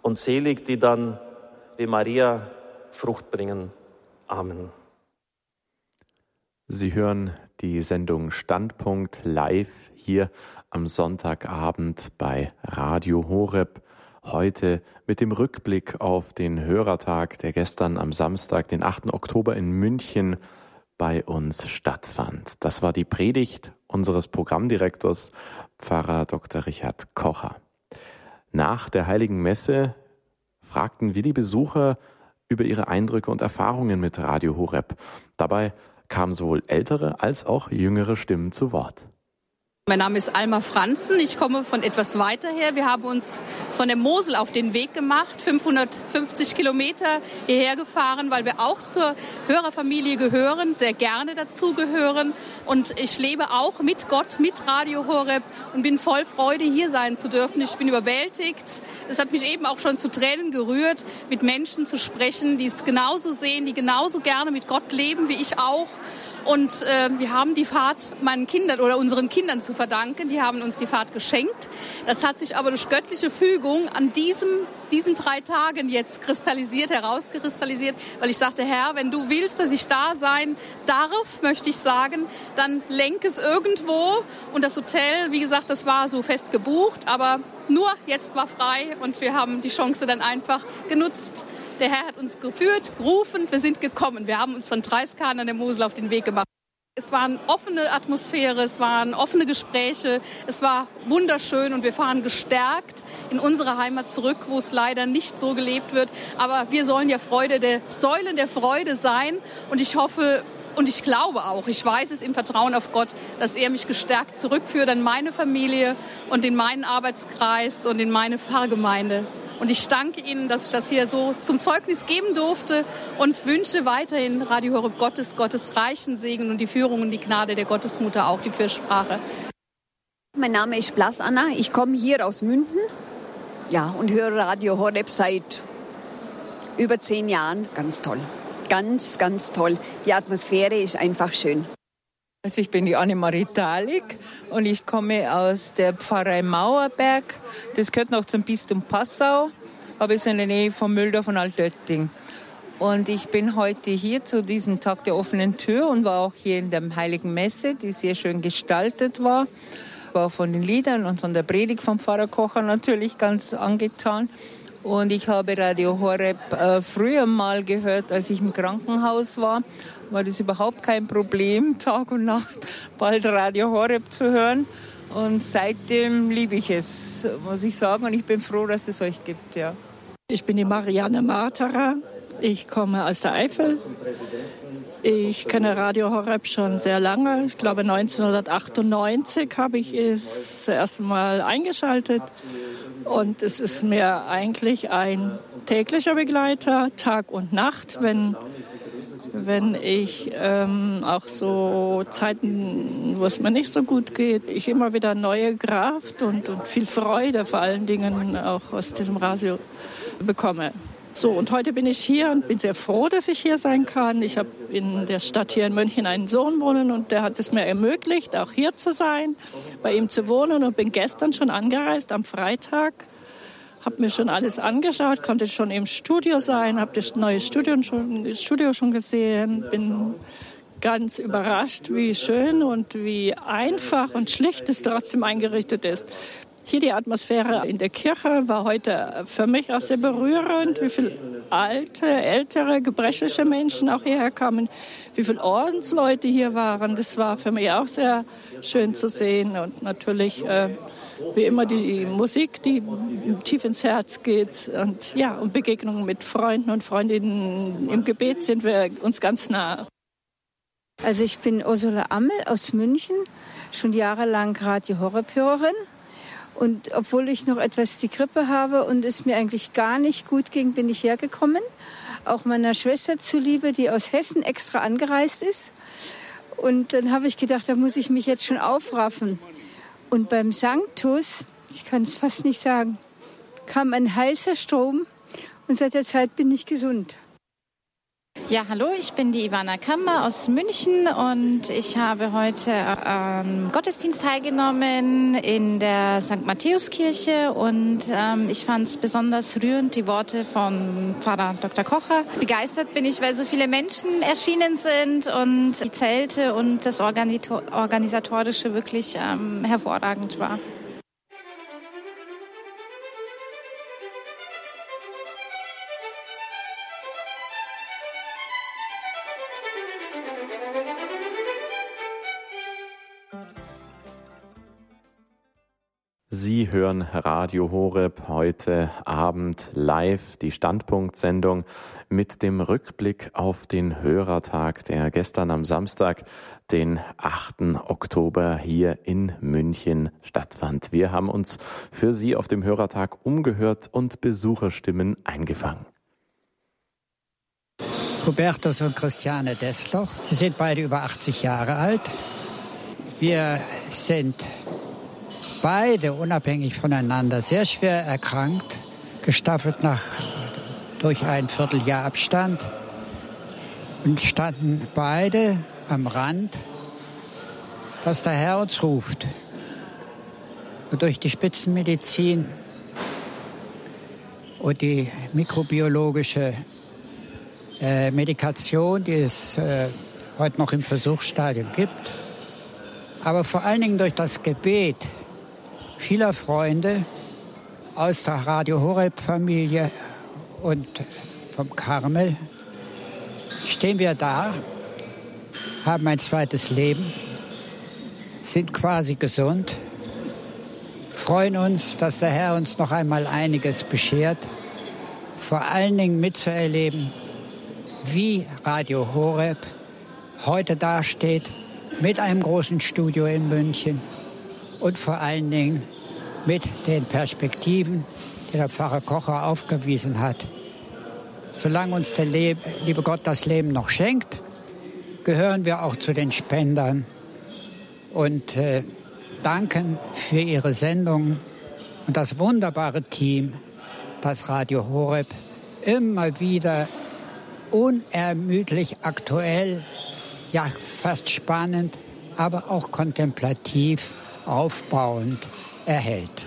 Und selig, die dann wie Maria Frucht bringen. Amen. Sie hören die Sendung Standpunkt live hier am Sonntagabend bei Radio Horeb. Heute mit dem Rückblick auf den Hörertag, der gestern am Samstag, den 8. Oktober in München bei uns stattfand. Das war die Predigt unseres Programmdirektors, Pfarrer Dr. Richard Kocher. Nach der Heiligen Messe fragten wir die Besucher über ihre Eindrücke und Erfahrungen mit Radio Horeb. Dabei kamen sowohl ältere als auch jüngere Stimmen zu Wort. Mein Name ist Alma Franzen. Ich komme von etwas weiter her. Wir haben uns von der Mosel auf den Weg gemacht, 550 Kilometer hierher gefahren, weil wir auch zur Hörerfamilie gehören, sehr gerne dazu gehören. Und ich lebe auch mit Gott, mit Radio Horeb und bin voll Freude, hier sein zu dürfen. Ich bin überwältigt. Es hat mich eben auch schon zu Tränen gerührt, mit Menschen zu sprechen, die es genauso sehen, die genauso gerne mit Gott leben wie ich auch. Und äh, wir haben die Fahrt meinen Kindern oder unseren Kindern zu verdanken. Die haben uns die Fahrt geschenkt. Das hat sich aber durch göttliche Fügung an diesem, diesen drei Tagen jetzt kristallisiert, herauskristallisiert, weil ich sagte, Herr, wenn du willst, dass ich da sein darf, möchte ich sagen, dann lenk es irgendwo. Und das Hotel, wie gesagt, das war so fest gebucht, aber nur jetzt war frei und wir haben die Chance dann einfach genutzt, der Herr hat uns geführt, gerufen, wir sind gekommen. Wir haben uns von Dreiskan an der Mosel auf den Weg gemacht. Es war eine offene Atmosphäre, es waren offene Gespräche, es war wunderschön und wir fahren gestärkt in unsere Heimat zurück, wo es leider nicht so gelebt wird. Aber wir sollen ja Freude der Säulen der Freude sein und ich hoffe, und ich glaube auch, ich weiß es im Vertrauen auf Gott, dass er mich gestärkt zurückführt an meine Familie und in meinen Arbeitskreis und in meine Pfarrgemeinde. Und ich danke Ihnen, dass ich das hier so zum Zeugnis geben durfte und wünsche weiterhin Radio Horeb Gottes, Gottes reichen Segen und die Führung und die Gnade der Gottesmutter, auch die Fürsprache. Mein Name ist Blas Anna. Ich komme hier aus München. Ja, und höre Radio Horeb seit über zehn Jahren. Ganz toll. Ganz, ganz toll. Die Atmosphäre ist einfach schön. Also ich bin die Annemarie Thalig und ich komme aus der Pfarrei Mauerberg. Das gehört noch zum Bistum Passau, aber ist in der Nähe von Mühldorf und Altötting. Und ich bin heute hier zu diesem Tag der offenen Tür und war auch hier in der Heiligen Messe, die sehr schön gestaltet war. war von den Liedern und von der Predigt vom Pfarrer Kocher natürlich ganz angetan. Und ich habe Radio Horeb äh, früher mal gehört, als ich im Krankenhaus war. War das überhaupt kein Problem, Tag und Nacht bald Radio Horeb zu hören. Und seitdem liebe ich es, muss ich sagen. Und ich bin froh, dass es euch gibt, ja. Ich bin die Marianne Marterer. Ich komme aus der Eifel. Ich kenne Radio Horeb schon sehr lange. Ich glaube 1998 habe ich es das erste Mal eingeschaltet. Und es ist mir eigentlich ein täglicher Begleiter, Tag und Nacht, wenn, wenn ich ähm, auch so Zeiten, wo es mir nicht so gut geht, ich immer wieder neue Kraft und, und viel Freude vor allen Dingen auch aus diesem Radio bekomme. So, und heute bin ich hier und bin sehr froh, dass ich hier sein kann. Ich habe in der Stadt hier in München einen Sohn wohnen und der hat es mir ermöglicht, auch hier zu sein, bei ihm zu wohnen und bin gestern schon angereist am Freitag. Habe mir schon alles angeschaut, konnte schon im Studio sein, habe das neue Studio schon, Studio schon gesehen, bin ganz überrascht, wie schön und wie einfach und schlicht es trotzdem eingerichtet ist. Hier die Atmosphäre in der Kirche war heute für mich auch sehr berührend, wie viele alte, ältere, gebrechliche Menschen auch hierher kamen, wie viele Ordensleute hier waren. Das war für mich auch sehr schön zu sehen und natürlich äh, wie immer die Musik, die tief ins Herz geht und ja und Begegnungen mit Freunden und Freundinnen im Gebet sind wir uns ganz nah. Also ich bin Ursula Ammel aus München, schon jahrelang Radio Horror-Hörerin. Und obwohl ich noch etwas die Grippe habe und es mir eigentlich gar nicht gut ging, bin ich hergekommen. Auch meiner Schwester zuliebe, die aus Hessen extra angereist ist. Und dann habe ich gedacht, da muss ich mich jetzt schon aufraffen. Und beim Sanctus, ich kann es fast nicht sagen, kam ein heißer Strom und seit der Zeit bin ich gesund. Ja, hallo, ich bin die Ivana Kammer aus München und ich habe heute am ähm, Gottesdienst teilgenommen in der St. Matthäuskirche und ähm, ich fand es besonders rührend, die Worte von Pfarrer Dr. Kocher. Begeistert bin ich, weil so viele Menschen erschienen sind und die Zelte und das Organisatorische wirklich ähm, hervorragend war. Sie hören Radio Horeb heute Abend live die Standpunktsendung mit dem Rückblick auf den Hörertag, der gestern am Samstag, den 8. Oktober hier in München stattfand. Wir haben uns für Sie auf dem Hörertag umgehört und Besucherstimmen eingefangen. Hubertus und Christiane Desloch. Sind beide über 80 Jahre alt. Wir sind beide unabhängig voneinander sehr schwer erkrankt, gestaffelt nach, durch ein Vierteljahr Abstand und standen beide am Rand, dass der Herr uns ruft. Und durch die Spitzenmedizin und die mikrobiologische äh, Medikation, die es äh, heute noch im Versuchsstadium gibt, aber vor allen Dingen durch das Gebet vieler Freunde aus der Radio Horeb-Familie und vom Karmel. Stehen wir da, haben ein zweites Leben, sind quasi gesund, freuen uns, dass der Herr uns noch einmal einiges beschert, vor allen Dingen mitzuerleben, wie Radio Horeb heute dasteht mit einem großen Studio in München und vor allen Dingen mit den Perspektiven, die der Pfarrer Kocher aufgewiesen hat. Solange uns der Le liebe Gott das Leben noch schenkt, gehören wir auch zu den Spendern und äh, danken für Ihre Sendung und das wunderbare Team, das Radio Horeb immer wieder unermüdlich aktuell, ja fast spannend, aber auch kontemplativ aufbauend erhält.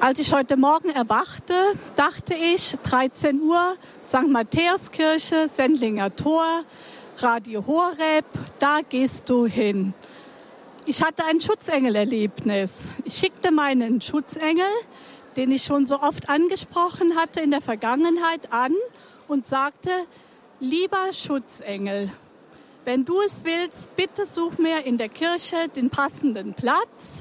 Als ich heute Morgen erwachte, dachte ich, 13 Uhr, St. Matthäuskirche, Sendlinger Tor, Radio Horeb, da gehst du hin. Ich hatte ein Schutzengelerlebnis. Ich schickte meinen Schutzengel, den ich schon so oft angesprochen hatte in der Vergangenheit, an und sagte, lieber Schutzengel, wenn du es willst, bitte such mir in der Kirche den passenden Platz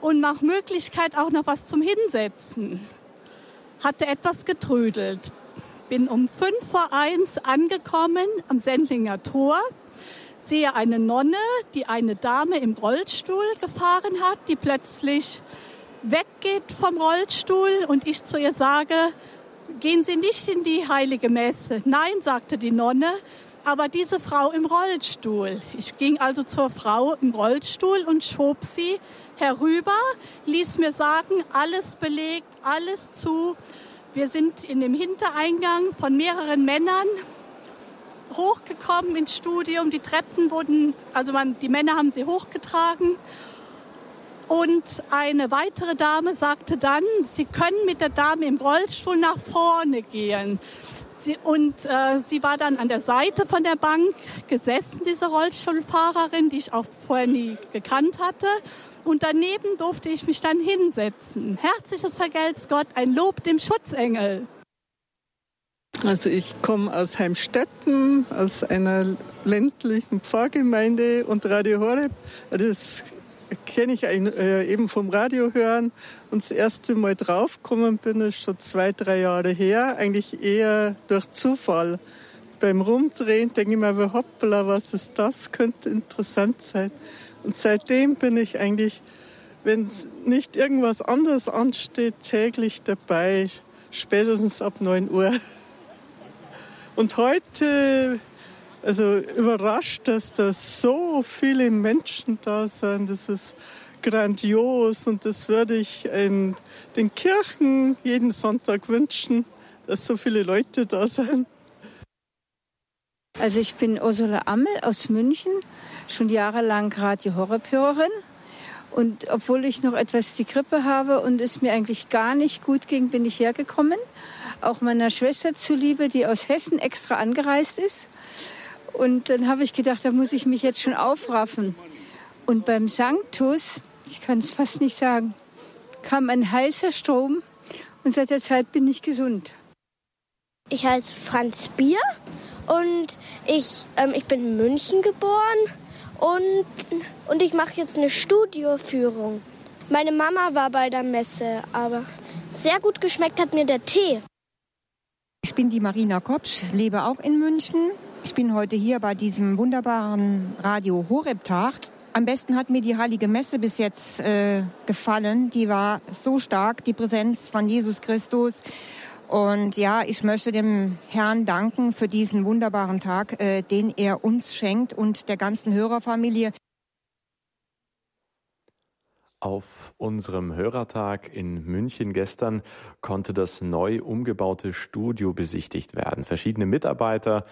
und nach Möglichkeit auch noch was zum Hinsetzen. Hatte etwas getrödelt. Bin um fünf vor eins angekommen am Sendlinger Tor sehe eine Nonne, die eine Dame im Rollstuhl gefahren hat, die plötzlich weggeht vom Rollstuhl und ich zu ihr sage, gehen Sie nicht in die heilige Messe. Nein, sagte die Nonne, aber diese Frau im Rollstuhl. Ich ging also zur Frau im Rollstuhl und schob sie herüber, ließ mir sagen, alles belegt, alles zu. Wir sind in dem Hintereingang von mehreren Männern hochgekommen ins Studium. Die Treppen wurden, also man, die Männer haben sie hochgetragen. Und eine weitere Dame sagte dann, Sie können mit der Dame im Rollstuhl nach vorne gehen. Sie, und äh, sie war dann an der Seite von der Bank gesessen, diese Rollstuhlfahrerin, die ich auch vorher nie gekannt hatte. Und daneben durfte ich mich dann hinsetzen. Herzliches Vergelt's Gott, ein Lob dem Schutzengel. Also ich komme aus Heimstetten, aus einer ländlichen Pfarrgemeinde und Radio Horeb, das kenne ich äh, eben vom Radio hören. Und das erste Mal draufgekommen bin ich schon zwei, drei Jahre her, eigentlich eher durch Zufall. Beim Rumdrehen denke ich mir, hoppla, was ist das? Könnte interessant sein. Und seitdem bin ich eigentlich, wenn nicht irgendwas anderes ansteht, täglich dabei, spätestens ab 9 Uhr. Und heute, also überrascht, dass da so viele Menschen da sind. Das ist grandios und das würde ich in den Kirchen jeden Sonntag wünschen, dass so viele Leute da sind. Also ich bin Ursula Ammel aus München, schon jahrelang Radio Horrorhörerin. Und obwohl ich noch etwas die Grippe habe und es mir eigentlich gar nicht gut ging, bin ich hergekommen auch meiner Schwester zuliebe, die aus Hessen extra angereist ist. Und dann habe ich gedacht, da muss ich mich jetzt schon aufraffen. Und beim Sanctus, ich kann es fast nicht sagen, kam ein heißer Strom und seit der Zeit bin ich gesund. Ich heiße Franz Bier und ich, ähm, ich bin in München geboren und, und ich mache jetzt eine Studioführung. Meine Mama war bei der Messe, aber sehr gut geschmeckt hat mir der Tee. Ich bin die Marina Kopsch, lebe auch in München. Ich bin heute hier bei diesem wunderbaren Radio Horeb-Tag. Am besten hat mir die Heilige Messe bis jetzt äh, gefallen. Die war so stark, die Präsenz von Jesus Christus. Und ja, ich möchte dem Herrn danken für diesen wunderbaren Tag, äh, den er uns schenkt und der ganzen Hörerfamilie. Auf unserem Hörertag in München gestern konnte das neu umgebaute Studio besichtigt werden. Verschiedene Mitarbeiter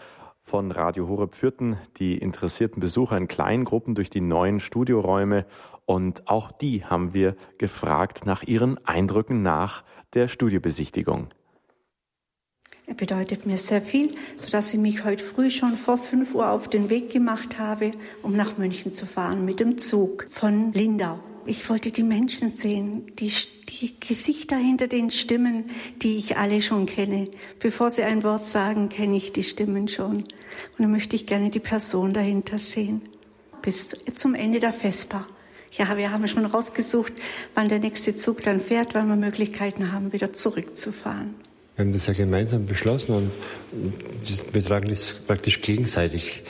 von Radio Horeb führten die interessierten Besucher in kleinen Gruppen durch die neuen Studioräume und auch die haben wir gefragt nach ihren Eindrücken nach der Studiobesichtigung. Er bedeutet mir sehr viel, sodass ich mich heute früh schon vor 5 Uhr auf den Weg gemacht habe, um nach München zu fahren mit dem Zug von Lindau. Ich wollte die Menschen sehen, die, die Gesichter hinter den Stimmen, die ich alle schon kenne. Bevor sie ein Wort sagen, kenne ich die Stimmen schon. Und dann möchte ich gerne die Person dahinter sehen. Bis zum Ende der Vespa. Ja, wir haben schon rausgesucht, wann der nächste Zug dann fährt, weil wir Möglichkeiten haben, wieder zurückzufahren. Wir haben das ja gemeinsam beschlossen und wir tragen das praktisch gegenseitig.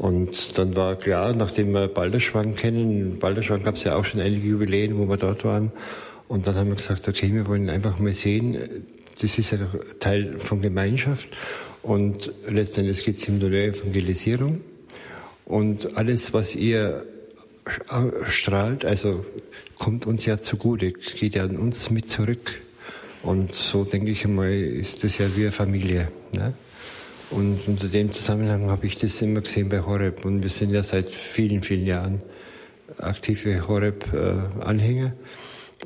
Und dann war klar, nachdem wir Balderschwang kennen, in Balderschwang gab es ja auch schon einige Jubiläen, wo wir dort waren. Und dann haben wir gesagt, okay, wir wollen einfach mal sehen, das ist ja doch Teil von Gemeinschaft. Und letztendlich geht es um die Evangelisierung. Und alles, was ihr strahlt, also kommt uns ja zugute, geht ja an uns mit zurück. Und so denke ich einmal, ist das ja wie eine Familie. Ne? Und unter dem Zusammenhang habe ich das immer gesehen bei Horeb. Und wir sind ja seit vielen, vielen Jahren aktive Horeb-Anhänger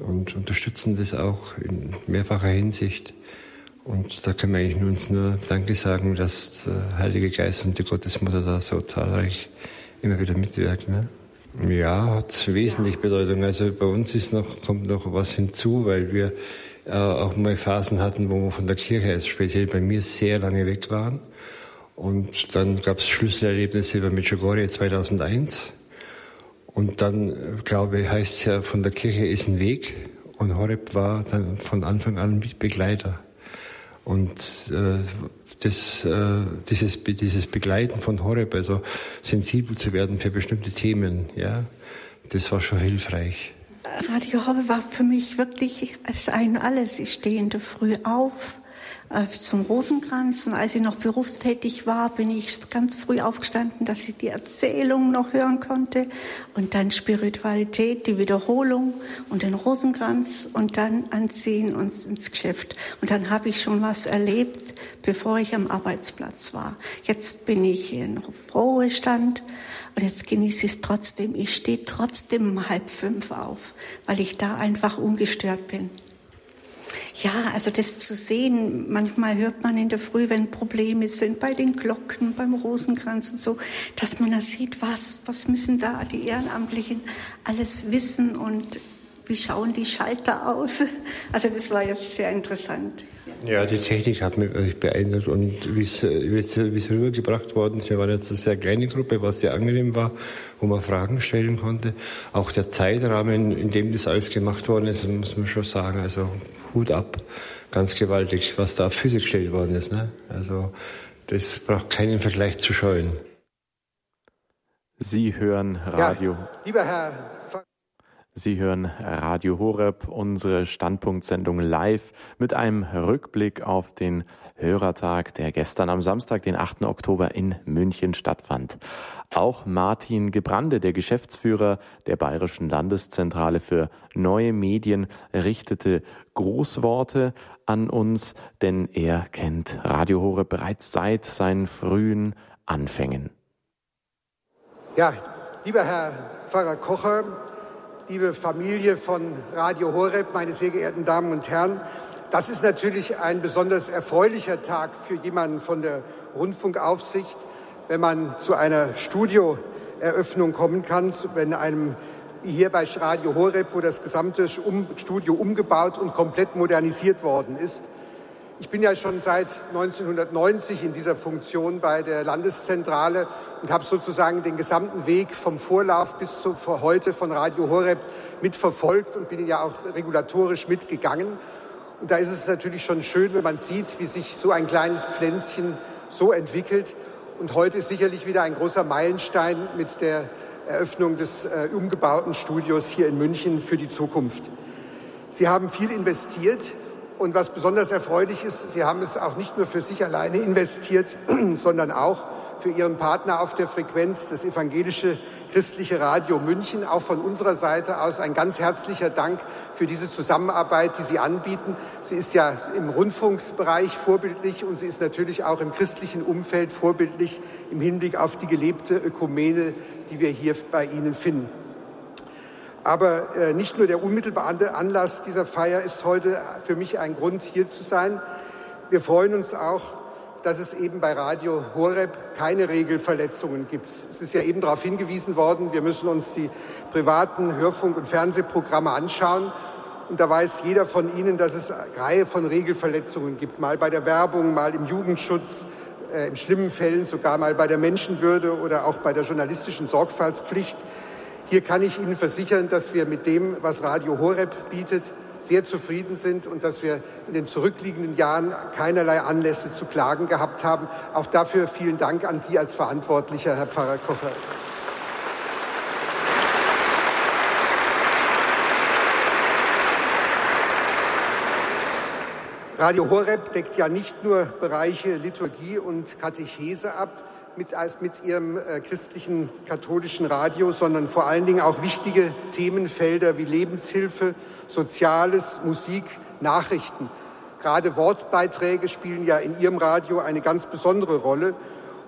und unterstützen das auch in mehrfacher Hinsicht. Und da können wir eigentlich uns nur Danke sagen, dass der Heilige Geist und die Gottesmutter da so zahlreich immer wieder mitwirken. Ne? Ja, hat wesentlich Bedeutung. Also bei uns ist noch, kommt noch was hinzu, weil wir äh, auch mal Phasen hatten, wo wir von der Kirche, also speziell bei mir, sehr lange weg waren. Und dann gab es Schlüsselerlebnisse bei Medjugorje 2001. Und dann, glaube ich, heißt es ja, von der Kirche ist ein Weg. Und Horeb war dann von Anfang an Begleiter. Und äh, das, äh, dieses, dieses Begleiten von Horeb, also sensibel zu werden für bestimmte Themen, ja, das war schon hilfreich. Radio Horeb war für mich wirklich als ein alles. Ich stehe in der Früh auf, zum Rosenkranz. Und als ich noch berufstätig war, bin ich ganz früh aufgestanden, dass ich die Erzählung noch hören konnte. Und dann Spiritualität, die Wiederholung und den Rosenkranz und dann anziehen und ins Geschäft. Und dann habe ich schon was erlebt, bevor ich am Arbeitsplatz war. Jetzt bin ich in Ruhestand. Und jetzt genieße ich es trotzdem. Ich stehe trotzdem um halb fünf auf, weil ich da einfach ungestört bin. Ja, also das zu sehen, manchmal hört man in der Früh, wenn Probleme sind bei den Glocken, beim Rosenkranz und so, dass man da sieht, was, was müssen da die Ehrenamtlichen alles wissen und wie schauen die Schalter aus. Also das war jetzt sehr interessant. Ja, die Technik hat mich beeindruckt und wie es rübergebracht worden ist. Wir waren jetzt eine sehr kleine Gruppe, was sehr angenehm war, wo man Fragen stellen konnte. Auch der Zeitrahmen, in dem das alles gemacht worden ist, muss man schon sagen. Also Hut ab, ganz gewaltig, was da auf Füße gestellt worden ist. Ne? Also das braucht keinen Vergleich zu scheuen. Sie hören Radio. Ja, lieber Herr Sie hören Radio Horeb, unsere Standpunktsendung live mit einem Rückblick auf den Hörertag, der gestern am Samstag, den 8. Oktober in München stattfand. Auch Martin Gebrande, der Geschäftsführer der Bayerischen Landeszentrale für neue Medien, richtete Großworte an uns, denn er kennt Radio Horeb bereits seit seinen frühen Anfängen. Ja, lieber Herr Pfarrer Kocher, liebe Familie von Radio Horeb, meine sehr geehrten Damen und Herren. Das ist natürlich ein besonders erfreulicher Tag für jemanden von der Rundfunkaufsicht, wenn man zu einer Studioeröffnung kommen kann, wenn einem wie hier bei Radio Horeb, wo das gesamte Studio umgebaut und komplett modernisiert worden ist. Ich bin ja schon seit 1990 in dieser Funktion bei der Landeszentrale und habe sozusagen den gesamten Weg vom Vorlauf bis zu heute von Radio Horeb mitverfolgt und bin ja auch regulatorisch mitgegangen. Und da ist es natürlich schon schön, wenn man sieht, wie sich so ein kleines Pflänzchen so entwickelt. Und heute ist sicherlich wieder ein großer Meilenstein mit der Eröffnung des äh, umgebauten Studios hier in München für die Zukunft. Sie haben viel investiert und was besonders erfreulich ist, Sie haben es auch nicht nur für sich alleine investiert, sondern auch für Ihren Partner auf der Frequenz, das evangelische christliche Radio München. Auch von unserer Seite aus ein ganz herzlicher Dank für diese Zusammenarbeit, die Sie anbieten. Sie ist ja im Rundfunksbereich vorbildlich und sie ist natürlich auch im christlichen Umfeld vorbildlich im Hinblick auf die gelebte Ökumene, die wir hier bei Ihnen finden. Aber äh, nicht nur der unmittelbare Anlass dieser Feier ist heute für mich ein Grund, hier zu sein. Wir freuen uns auch, dass es eben bei Radio Horeb keine Regelverletzungen gibt. Es ist ja eben darauf hingewiesen worden, wir müssen uns die privaten Hörfunk- und Fernsehprogramme anschauen. Und da weiß jeder von Ihnen, dass es eine Reihe von Regelverletzungen gibt, mal bei der Werbung, mal im Jugendschutz, äh, in schlimmen Fällen sogar mal bei der Menschenwürde oder auch bei der journalistischen Sorgfaltspflicht. Hier kann ich Ihnen versichern, dass wir mit dem, was Radio Horeb bietet, sehr zufrieden sind und dass wir in den zurückliegenden Jahren keinerlei Anlässe zu klagen gehabt haben. Auch dafür vielen Dank an Sie als Verantwortlicher, Herr Pfarrer Kocher. Radio Horeb deckt ja nicht nur Bereiche Liturgie und Katechese ab, mit, als mit ihrem äh, christlichen katholischen Radio, sondern vor allen Dingen auch wichtige Themenfelder wie Lebenshilfe, Soziales, Musik, Nachrichten. Gerade Wortbeiträge spielen ja in Ihrem Radio eine ganz besondere Rolle.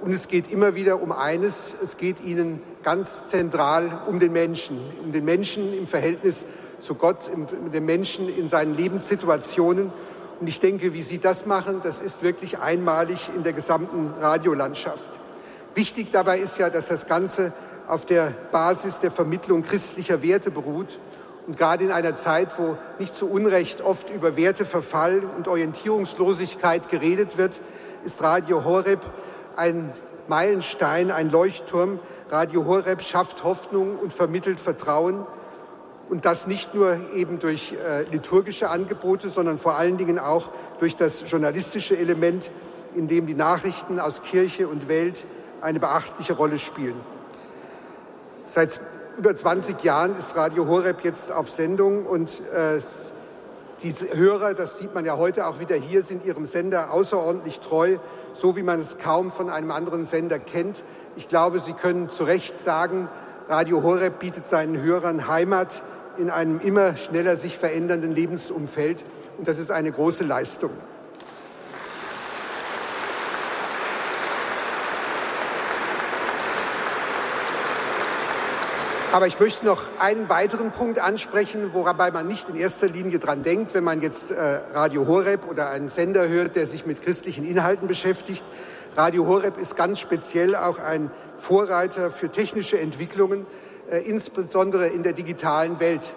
Und es geht immer wieder um eines, es geht Ihnen ganz zentral um den Menschen, um den Menschen im Verhältnis zu Gott, um den Menschen in seinen Lebenssituationen. Und ich denke, wie Sie das machen, das ist wirklich einmalig in der gesamten Radiolandschaft. Wichtig dabei ist ja, dass das Ganze auf der Basis der Vermittlung christlicher Werte beruht. Und gerade in einer Zeit, wo nicht zu Unrecht oft über Werteverfall und Orientierungslosigkeit geredet wird, ist Radio Horeb ein Meilenstein, ein Leuchtturm. Radio Horeb schafft Hoffnung und vermittelt Vertrauen. Und das nicht nur eben durch äh, liturgische Angebote, sondern vor allen Dingen auch durch das journalistische Element, in dem die Nachrichten aus Kirche und Welt eine beachtliche Rolle spielen. Seit über 20 Jahren ist Radio Horeb jetzt auf Sendung und äh, die Hörer, das sieht man ja heute auch wieder hier, sind ihrem Sender außerordentlich treu, so wie man es kaum von einem anderen Sender kennt. Ich glaube, Sie können zu Recht sagen, Radio Horeb bietet seinen Hörern Heimat in einem immer schneller sich verändernden Lebensumfeld. Und das ist eine große Leistung. Aber ich möchte noch einen weiteren Punkt ansprechen, wobei man nicht in erster Linie dran denkt, wenn man jetzt äh, Radio Horeb oder einen Sender hört, der sich mit christlichen Inhalten beschäftigt. Radio Horeb ist ganz speziell auch ein Vorreiter für technische Entwicklungen, äh, insbesondere in der digitalen Welt.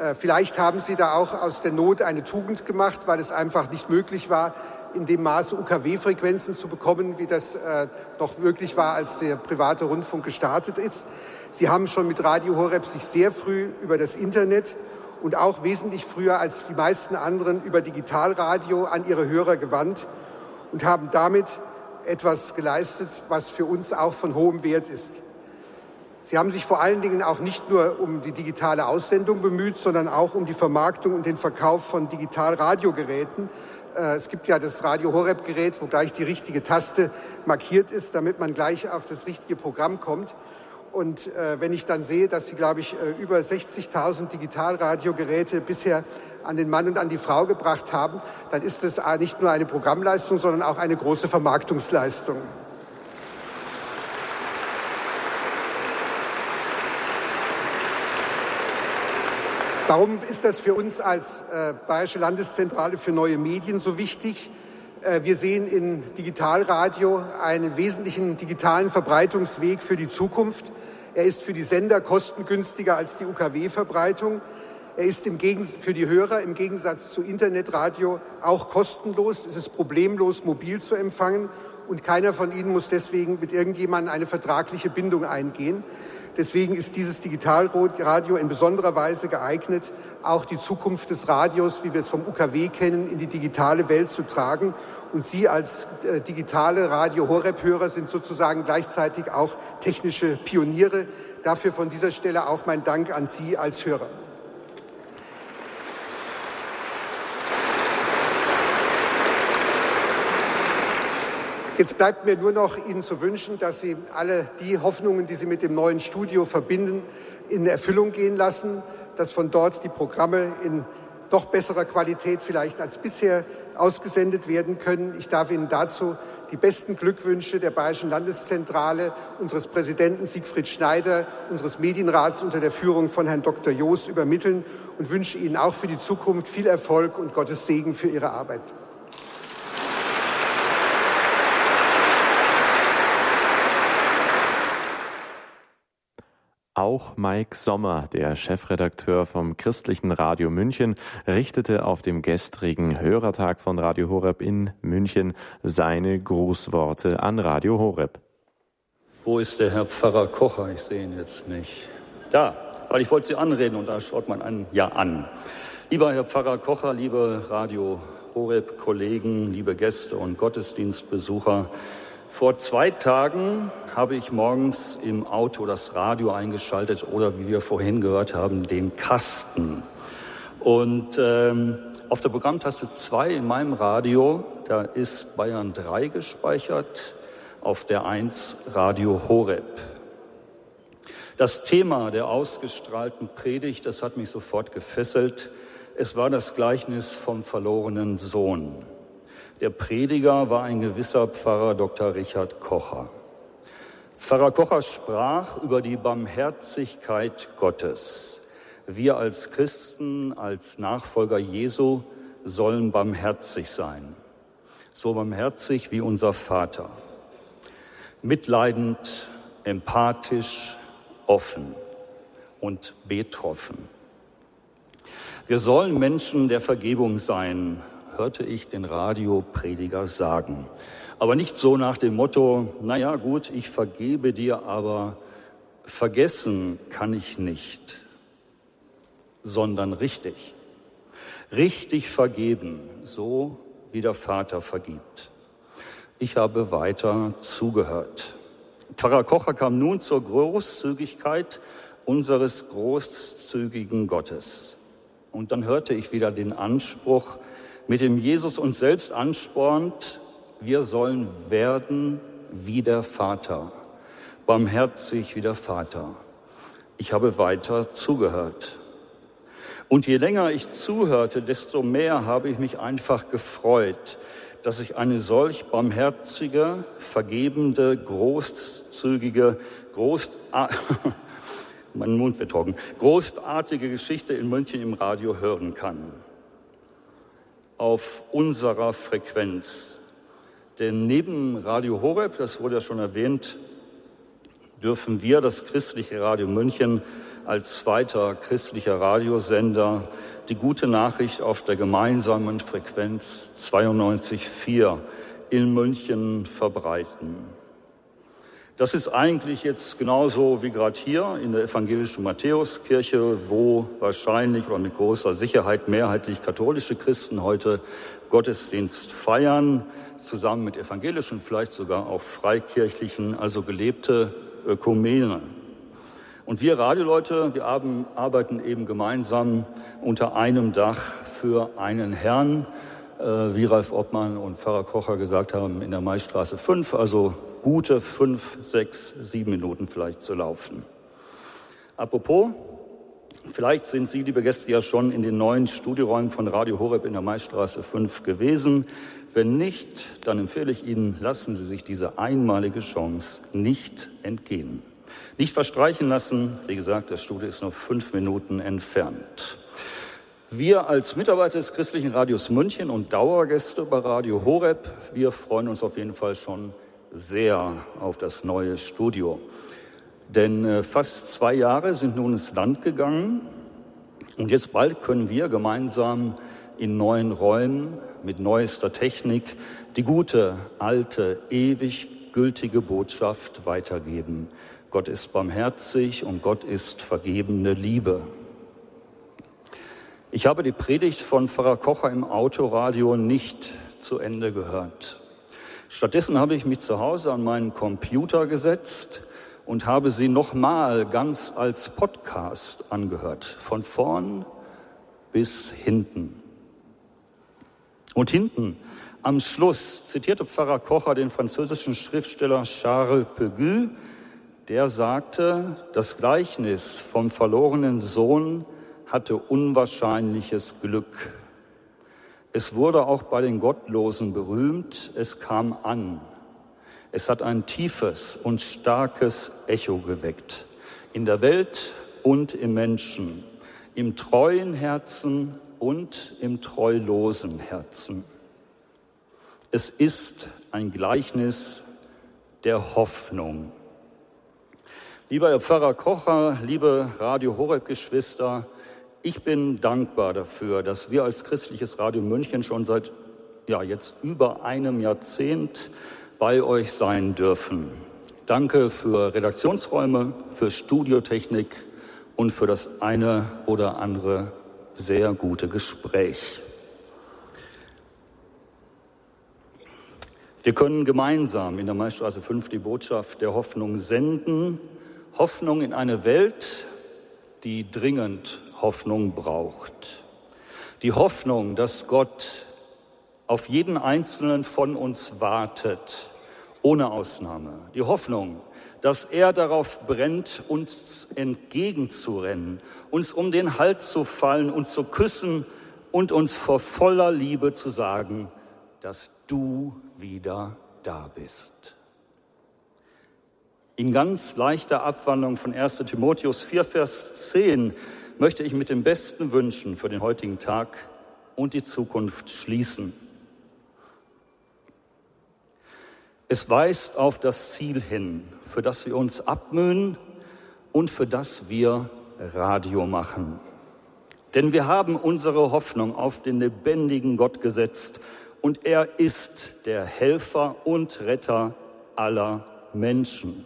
Äh, vielleicht haben Sie da auch aus der Not eine Tugend gemacht, weil es einfach nicht möglich war, in dem Maße UKW-Frequenzen zu bekommen, wie das äh, noch möglich war, als der private Rundfunk gestartet ist. Sie haben schon mit Radio Horeb sich sehr früh über das Internet und auch wesentlich früher als die meisten anderen über Digitalradio an ihre Hörer gewandt und haben damit etwas geleistet, was für uns auch von hohem Wert ist. Sie haben sich vor allen Dingen auch nicht nur um die digitale Aussendung bemüht, sondern auch um die Vermarktung und den Verkauf von Digitalradiogeräten, es gibt ja das Radio Horeb Gerät, wo gleich die richtige Taste markiert ist, damit man gleich auf das richtige Programm kommt. Und äh, wenn ich dann sehe, dass Sie, glaube ich, äh, über 60.000 Digitalradiogeräte bisher an den Mann und an die Frau gebracht haben, dann ist äh, nicht nur eine Programmleistung, sondern auch eine große Vermarktungsleistung. Warum ist das für uns als äh, Bayerische Landeszentrale für neue Medien so wichtig? Äh, wir sehen in Digitalradio einen wesentlichen digitalen Verbreitungsweg für die Zukunft. Er ist für die Sender kostengünstiger als die UKW-Verbreitung. Er ist für die Hörer im Gegensatz zu Internetradio auch kostenlos. Es ist problemlos mobil zu empfangen und keiner von Ihnen muss deswegen mit irgendjemandem eine vertragliche Bindung eingehen. Deswegen ist dieses Digitalradio in besonderer Weise geeignet, auch die Zukunft des Radios, wie wir es vom UKW kennen, in die digitale Welt zu tragen. Und Sie als äh, digitale Radio Horeb-Hörer sind sozusagen gleichzeitig auch technische Pioniere. Dafür von dieser Stelle auch mein Dank an Sie als Hörer. Jetzt bleibt mir nur noch Ihnen zu wünschen, dass Sie alle die Hoffnungen, die Sie mit dem neuen Studio verbinden, in Erfüllung gehen lassen, dass von dort die Programme in doch besserer Qualität vielleicht als bisher ausgesendet werden können. Ich darf Ihnen dazu die besten Glückwünsche der Bayerischen Landeszentrale, unseres Präsidenten Siegfried Schneider, unseres Medienrats unter der Führung von Herrn Dr. Joos übermitteln und wünsche Ihnen auch für die Zukunft viel Erfolg und Gottes Segen für Ihre Arbeit. Auch Mike Sommer, der Chefredakteur vom Christlichen Radio München, richtete auf dem gestrigen Hörertag von Radio Horeb in München seine Grußworte an Radio Horeb. Wo ist der Herr Pfarrer Kocher? Ich sehe ihn jetzt nicht. Da, weil ich wollte Sie anreden und da schaut man einen ja an. Lieber Herr Pfarrer Kocher, liebe Radio Horeb Kollegen, liebe Gäste und Gottesdienstbesucher, vor zwei Tagen habe ich morgens im Auto das Radio eingeschaltet oder wie wir vorhin gehört haben, den Kasten. Und ähm, auf der Programmtaste 2 in meinem Radio, da ist Bayern 3 gespeichert, auf der 1 Radio Horeb. Das Thema der ausgestrahlten Predigt, das hat mich sofort gefesselt. Es war das Gleichnis vom verlorenen Sohn. Der Prediger war ein gewisser Pfarrer Dr. Richard Kocher. Pfarrer Kocher sprach über die Barmherzigkeit Gottes. Wir als Christen, als Nachfolger Jesu sollen barmherzig sein. So barmherzig wie unser Vater. Mitleidend, empathisch, offen und betroffen. Wir sollen Menschen der Vergebung sein, hörte ich den Radioprediger sagen. Aber nicht so nach dem Motto, na ja, gut, ich vergebe dir, aber vergessen kann ich nicht, sondern richtig. Richtig vergeben, so wie der Vater vergibt. Ich habe weiter zugehört. Pfarrer Kocher kam nun zur Großzügigkeit unseres großzügigen Gottes. Und dann hörte ich wieder den Anspruch, mit dem Jesus uns selbst anspornt, wir sollen werden wie der Vater, barmherzig wie der Vater. Ich habe weiter zugehört. Und je länger ich zuhörte, desto mehr habe ich mich einfach gefreut, dass ich eine solch barmherzige, vergebende, großzügige, groß, mein Mund wird trocken, großartige Geschichte in München im Radio hören kann. Auf unserer Frequenz. Denn neben Radio Horeb, das wurde ja schon erwähnt, dürfen wir, das christliche Radio München, als zweiter christlicher Radiosender die gute Nachricht auf der gemeinsamen Frequenz 92.4 in München verbreiten. Das ist eigentlich jetzt genauso wie gerade hier in der evangelischen Matthäuskirche, wo wahrscheinlich oder mit großer Sicherheit mehrheitlich katholische Christen heute Gottesdienst feiern, zusammen mit evangelischen, vielleicht sogar auch freikirchlichen, also gelebte Ökumene. Und wir Radioleute, wir arbeiten eben gemeinsam unter einem Dach für einen Herrn, äh, wie Ralf Obmann und Pfarrer Kocher gesagt haben, in der Maistraße 5, also gute fünf, sechs, sieben Minuten vielleicht zu laufen. Apropos, vielleicht sind Sie, liebe Gäste, ja schon in den neuen Studioräumen von Radio Horeb in der Maistraße 5 gewesen. Wenn nicht, dann empfehle ich Ihnen, lassen Sie sich diese einmalige Chance nicht entgehen. Nicht verstreichen lassen. Wie gesagt, das Studio ist nur fünf Minuten entfernt. Wir als Mitarbeiter des Christlichen Radios München und Dauergäste bei Radio Horeb, wir freuen uns auf jeden Fall schon sehr auf das neue Studio. Denn äh, fast zwei Jahre sind nun ins Land gegangen und jetzt bald können wir gemeinsam in neuen Räumen mit neuester Technik die gute, alte, ewig gültige Botschaft weitergeben. Gott ist barmherzig und Gott ist vergebene Liebe. Ich habe die Predigt von Pfarrer Kocher im Autoradio nicht zu Ende gehört. Stattdessen habe ich mich zu Hause an meinen Computer gesetzt und habe sie nochmal ganz als Podcast angehört, von vorn bis hinten. Und hinten am Schluss zitierte Pfarrer Kocher den französischen Schriftsteller Charles Peguy, der sagte, das Gleichnis vom verlorenen Sohn hatte unwahrscheinliches Glück. Es wurde auch bei den Gottlosen berühmt, es kam an. Es hat ein tiefes und starkes Echo geweckt. In der Welt und im Menschen, im treuen Herzen und im treulosen Herzen. Es ist ein Gleichnis der Hoffnung. Lieber Herr Pfarrer Kocher, liebe Radio Horeb-Geschwister, ich bin dankbar dafür, dass wir als christliches Radio München schon seit ja, jetzt über einem Jahrzehnt bei euch sein dürfen. Danke für Redaktionsräume, für Studiotechnik und für das eine oder andere sehr gute Gespräch. Wir können gemeinsam in der Maistraße 5 die Botschaft der Hoffnung senden Hoffnung in eine Welt, die dringend Hoffnung braucht. Die Hoffnung, dass Gott auf jeden einzelnen von uns wartet, ohne Ausnahme. Die Hoffnung, dass er darauf brennt, uns entgegenzurennen, uns um den Hals zu fallen und zu küssen und uns vor voller Liebe zu sagen, dass du wieder da bist. In ganz leichter Abwandlung von 1 Timotheus 4, Vers 10 möchte ich mit den besten Wünschen für den heutigen Tag und die Zukunft schließen. Es weist auf das Ziel hin, für das wir uns abmühen und für das wir Radio machen. Denn wir haben unsere Hoffnung auf den lebendigen Gott gesetzt und er ist der Helfer und Retter aller Menschen,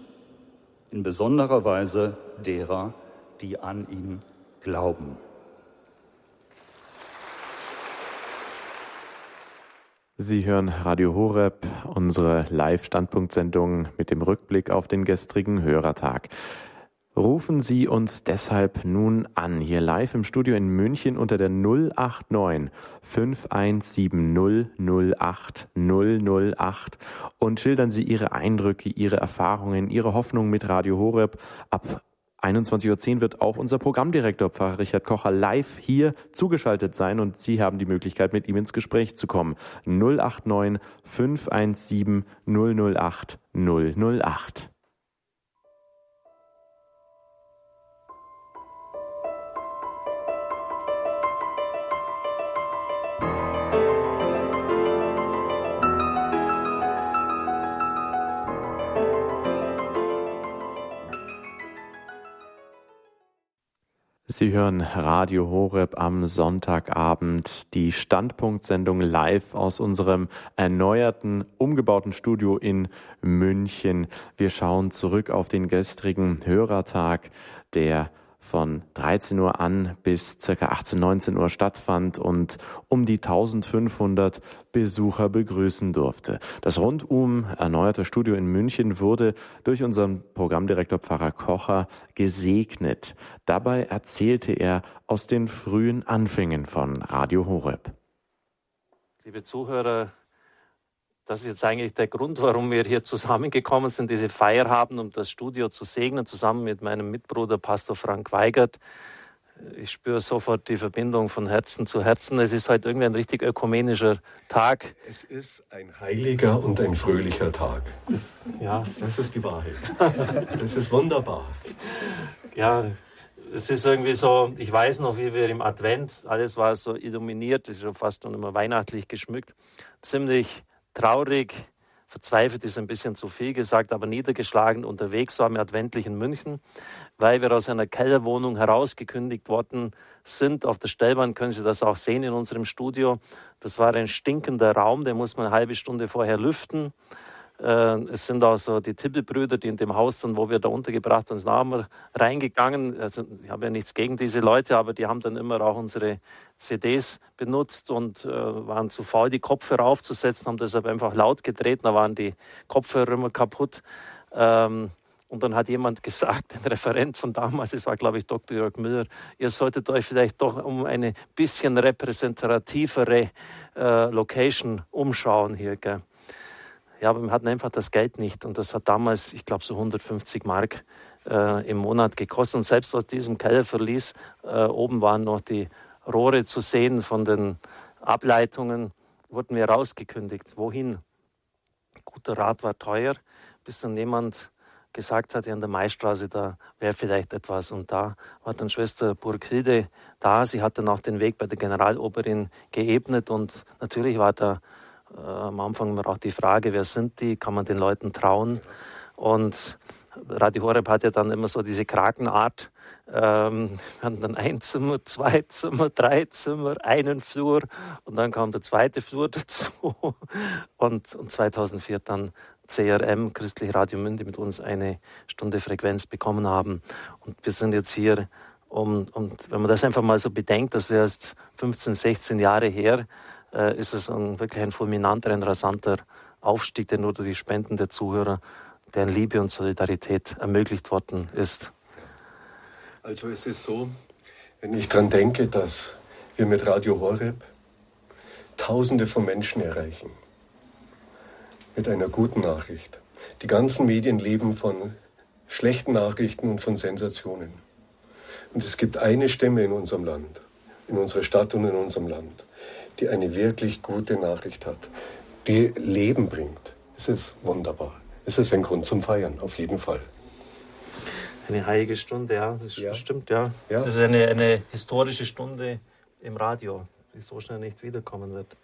in besonderer Weise derer, die an ihn glauben. Sie hören Radio Horeb, unsere Live-Standpunktsendung mit dem Rückblick auf den gestrigen Hörertag. Rufen Sie uns deshalb nun an, hier live im Studio in München unter der 089 5170 08 008 und schildern Sie Ihre Eindrücke, Ihre Erfahrungen, Ihre Hoffnung mit Radio Horeb. Ab 21.10 Uhr wird auch unser Programmdirektor Pfarrer Richard Kocher live hier zugeschaltet sein und Sie haben die Möglichkeit, mit ihm ins Gespräch zu kommen. 089 517 008 008. Sie hören Radio Horeb am Sonntagabend, die Standpunktsendung live aus unserem erneuerten, umgebauten Studio in München. Wir schauen zurück auf den gestrigen Hörertag, der von 13 Uhr an bis circa 18, 19 Uhr stattfand und um die 1500 Besucher begrüßen durfte. Das rundum erneuerte Studio in München wurde durch unseren Programmdirektor Pfarrer Kocher gesegnet. Dabei erzählte er aus den frühen Anfängen von Radio Horeb. Liebe Zuhörer, das ist jetzt eigentlich der Grund, warum wir hier zusammengekommen sind, diese Feier haben, um das Studio zu segnen, zusammen mit meinem Mitbruder Pastor Frank Weigert. Ich spüre sofort die Verbindung von Herzen zu Herzen. Es ist heute irgendwie ein richtig ökumenischer Tag. Es ist ein heiliger und ein fröhlicher Tag. Das, ja, das ist die Wahrheit. Das ist wunderbar. Ja, es ist irgendwie so, ich weiß noch, wie wir im Advent, alles war so illuminiert, es ist schon fast noch immer weihnachtlich geschmückt, ziemlich traurig, verzweifelt ist ein bisschen zu viel gesagt, aber niedergeschlagen unterwegs war im adventlichen München, weil wir aus einer Kellerwohnung herausgekündigt worden sind. Auf der Stellwand können Sie das auch sehen in unserem Studio. Das war ein stinkender Raum, den muss man eine halbe Stunde vorher lüften. Äh, es sind auch so die Tippelbrüder, die in dem Haus dann, wo wir da untergebracht uns haben, reingegangen. Also ich habe ja nichts gegen diese Leute, aber die haben dann immer auch unsere CDs benutzt und äh, waren zu faul, die Kopfhörer aufzusetzen, haben deshalb einfach laut gedreht, da waren die Kopfhörer immer kaputt. Ähm, und dann hat jemand gesagt, ein Referent von damals, das war glaube ich Dr. Jörg Müller, ihr solltet euch vielleicht doch um eine bisschen repräsentativere äh, Location umschauen hier. Gell? Ja, aber wir hatten einfach das Geld nicht und das hat damals, ich glaube, so 150 Mark äh, im Monat gekostet. Und selbst aus diesem Kellerverlies äh, oben waren noch die Rohre zu sehen von den Ableitungen, wurden wir rausgekündigt. Wohin? Guter Rat war teuer, bis dann jemand gesagt hat, an der Maistraße, da wäre vielleicht etwas. Und da war dann Schwester Burghilde da. Sie hat dann auch den Weg bei der Generaloberin geebnet und natürlich war da äh, am Anfang war auch die Frage, wer sind die? Kann man den Leuten trauen? Und Radio Horeb hat ja dann immer so diese Krakenart. Ähm, wir hatten dann ein Zimmer, zwei Zimmer, drei Zimmer, einen Flur und dann kam der zweite Flur dazu. Und, und 2004 dann CRM, Christlich Radio Münde, mit uns eine Stunde Frequenz bekommen haben. Und wir sind jetzt hier, um, und wenn man das einfach mal so bedenkt, das ist erst 15, 16 Jahre her, äh, ist es ein, wirklich ein fulminanter, ein rasanter Aufstieg, der nur durch die Spenden der Zuhörer, deren Liebe und Solidarität ermöglicht worden ist. Also es ist so, wenn ich daran denke, dass wir mit Radio Horeb Tausende von Menschen erreichen, mit einer guten Nachricht. Die ganzen Medien leben von schlechten Nachrichten und von Sensationen. Und es gibt eine Stimme in unserem Land, in unserer Stadt und in unserem Land, die eine wirklich gute Nachricht hat, die Leben bringt. Es ist wunderbar. Es ist ein Grund zum Feiern, auf jeden Fall. Eine heilige Stunde, ja, das ja. stimmt, ja. ja. Das ist eine, eine historische Stunde im Radio, die so schnell nicht wiederkommen wird.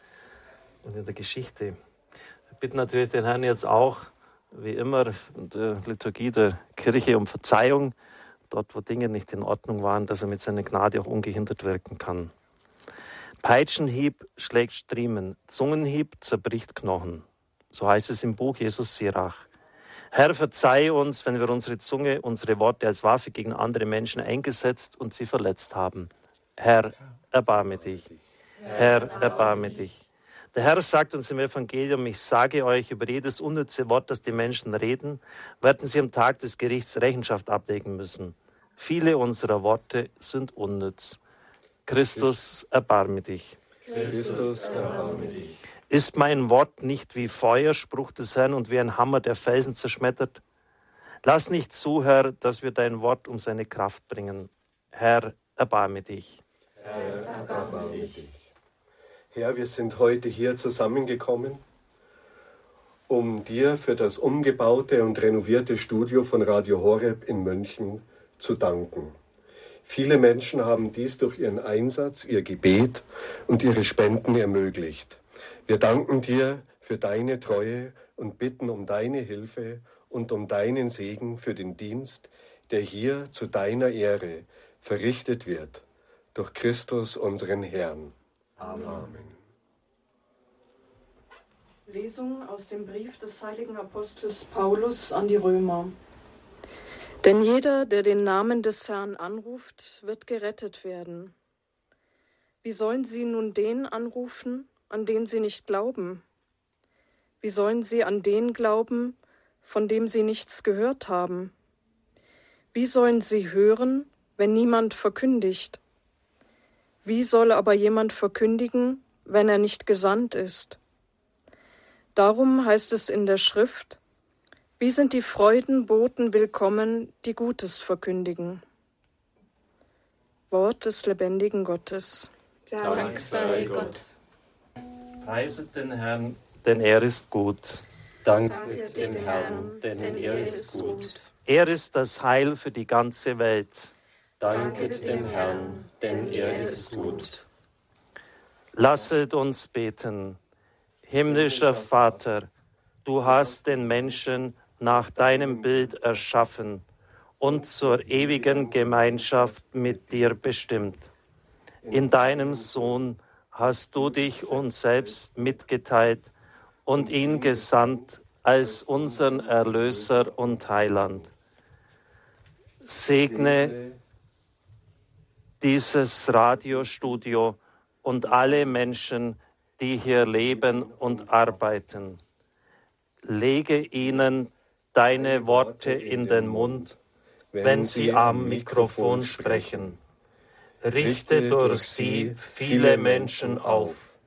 Und in der Geschichte. Wir bitten natürlich den Herrn jetzt auch, wie immer, in der Liturgie der Kirche um Verzeihung dort wo Dinge nicht in Ordnung waren, dass er mit seiner Gnade auch ungehindert wirken kann. Peitschenhieb schlägt Striemen, Zungenhieb zerbricht Knochen. So heißt es im Buch Jesus Sirach. Herr, verzeih uns, wenn wir unsere Zunge, unsere Worte als Waffe gegen andere Menschen eingesetzt und sie verletzt haben. Herr, erbarme dich. Herr, erbarme dich. Der Herr sagt uns im Evangelium, ich sage euch, über jedes unnütze Wort, das die Menschen reden, werden sie am Tag des Gerichts Rechenschaft ablegen müssen. Viele unserer Worte sind unnütz. Christus, erbarme dich. Christus, erbarme dich. Ist mein Wort nicht wie Feuer, Spruch des Herrn, und wie ein Hammer, der Felsen zerschmettert? Lass nicht zu, Herr, dass wir dein Wort um seine Kraft bringen. Herr, erbarme dich. Herr, erbarme dich. Herr, wir sind heute hier zusammengekommen, um dir für das umgebaute und renovierte Studio von Radio Horeb in München zu danken. Viele Menschen haben dies durch ihren Einsatz, ihr Gebet und ihre Spenden ermöglicht. Wir danken dir für deine Treue und bitten um deine Hilfe und um deinen Segen für den Dienst, der hier zu deiner Ehre verrichtet wird, durch Christus unseren Herrn. Amen. Lesung aus dem Brief des heiligen Apostels Paulus an die Römer. Denn jeder, der den Namen des Herrn anruft, wird gerettet werden. Wie sollen sie nun den anrufen, an den sie nicht glauben? Wie sollen sie an den glauben, von dem sie nichts gehört haben? Wie sollen sie hören, wenn niemand verkündigt? Wie soll aber jemand verkündigen, wenn er nicht gesandt ist? Darum heißt es in der Schrift, wie sind die Freudenboten willkommen, die Gutes verkündigen? Wort des lebendigen Gottes. Dank sei Gott. Preiset den Herrn, denn er ist gut. Danket dem Herrn, denn er ist gut. Er ist das Heil für die ganze Welt. Danket dem Herrn, denn er ist gut. Lasset uns beten. Himmlischer Vater, du hast den Menschen nach deinem Bild erschaffen und zur ewigen Gemeinschaft mit dir bestimmt. In deinem Sohn hast du dich uns selbst mitgeteilt und ihn gesandt als unseren Erlöser und Heiland. Segne dieses Radiostudio und alle Menschen, die hier leben und arbeiten. Lege ihnen deine Worte in den Mund, wenn sie am Mikrofon sprechen. Richte durch sie viele Menschen auf,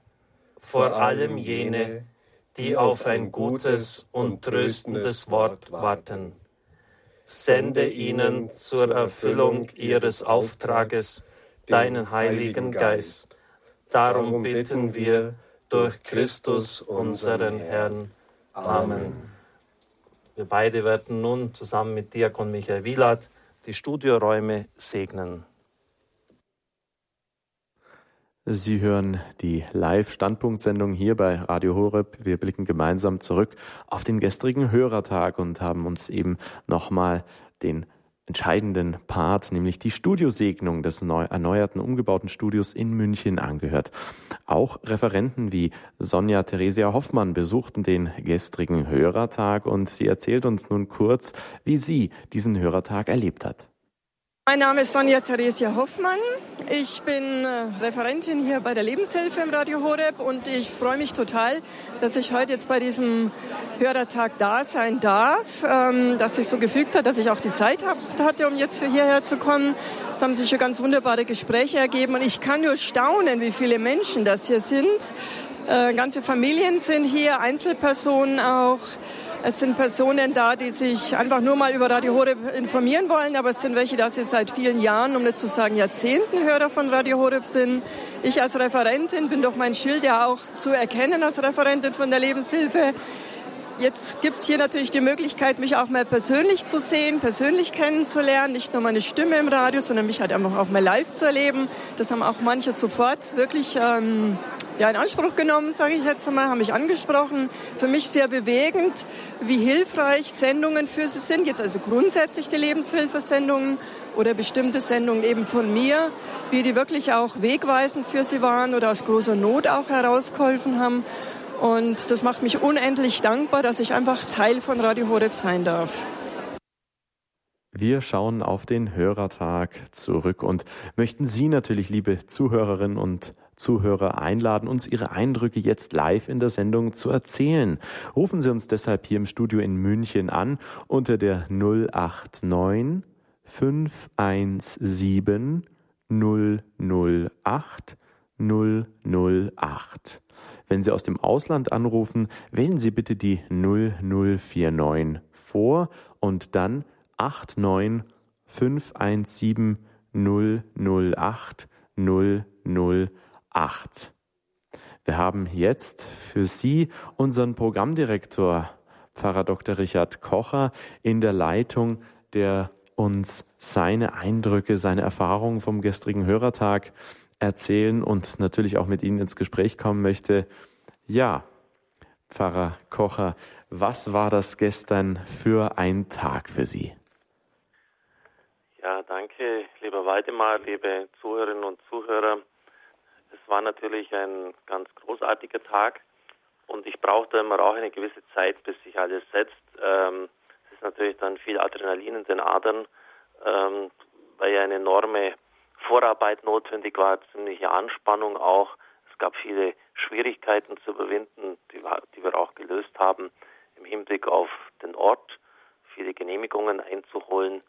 vor allem jene, die auf ein gutes und tröstendes Wort warten. Sende ihnen zur Erfüllung ihres Auftrages deinen Heiligen Geist. Darum bitten wir durch Christus unseren Herrn. Amen. Wir beide werden nun zusammen mit Diakon Michael Wielat die Studioräume segnen. Sie hören die Live-Standpunktsendung hier bei Radio Horeb. Wir blicken gemeinsam zurück auf den gestrigen Hörertag und haben uns eben nochmal den entscheidenden Part, nämlich die Studiosegnung des neu erneuerten, umgebauten Studios in München angehört. Auch Referenten wie Sonja Theresia Hoffmann besuchten den gestrigen Hörertag und sie erzählt uns nun kurz, wie sie diesen Hörertag erlebt hat. Mein Name ist Sonja Theresia Hoffmann. Ich bin äh, Referentin hier bei der Lebenshilfe im Radio Horeb und ich freue mich total, dass ich heute jetzt bei diesem Hörertag da sein darf, ähm, dass sich so gefügt hat, dass ich auch die Zeit hatte, um jetzt hierher zu kommen. Es haben sich schon ganz wunderbare Gespräche ergeben und ich kann nur staunen, wie viele Menschen das hier sind. Äh, ganze Familien sind hier, Einzelpersonen auch. Es sind Personen da, die sich einfach nur mal über Radio Horeb informieren wollen, aber es sind welche, die seit vielen Jahren, um nicht zu sagen Jahrzehnten Hörer von Radio Horeb sind. Ich als Referentin bin durch mein Schild ja auch zu erkennen als Referentin von der Lebenshilfe. Jetzt gibt es hier natürlich die Möglichkeit, mich auch mal persönlich zu sehen, persönlich kennenzulernen, nicht nur meine Stimme im Radio, sondern mich halt einfach auch mal live zu erleben. Das haben auch manche sofort wirklich ähm, ja, in Anspruch genommen, sage ich jetzt einmal, haben mich angesprochen. Für mich sehr bewegend, wie hilfreich Sendungen für sie sind. Jetzt also grundsätzlich die Lebenshilfesendungen oder bestimmte Sendungen eben von mir, wie die wirklich auch wegweisend für sie waren oder aus großer Not auch herausgeholfen haben. Und das macht mich unendlich dankbar, dass ich einfach Teil von Radio Horeb sein darf. Wir schauen auf den Hörertag zurück und möchten Sie natürlich, liebe Zuhörerinnen und Zuhörer, einladen, uns Ihre Eindrücke jetzt live in der Sendung zu erzählen. Rufen Sie uns deshalb hier im Studio in München an unter der 089 517 008 008. Wenn Sie aus dem Ausland anrufen, wählen Sie bitte die 0049 vor und dann 89 517 008 008. Wir haben jetzt für Sie unseren Programmdirektor, Pfarrer Dr. Richard Kocher, in der Leitung, der uns seine Eindrücke, seine Erfahrungen vom gestrigen Hörertag erzählen und natürlich auch mit Ihnen ins Gespräch kommen möchte. Ja, Pfarrer Kocher, was war das gestern für ein Tag für Sie? Ja, danke, lieber Waldemar, liebe Zuhörerinnen und Zuhörer. War natürlich ein ganz großartiger Tag und ich brauchte immer auch eine gewisse Zeit, bis sich alles setzt. Ähm, es ist natürlich dann viel Adrenalin in den Adern, ähm, weil ja eine enorme Vorarbeit notwendig war, ziemliche Anspannung auch. Es gab viele Schwierigkeiten zu überwinden, die, die wir auch gelöst haben im Hinblick auf den Ort, viele Genehmigungen einzuholen.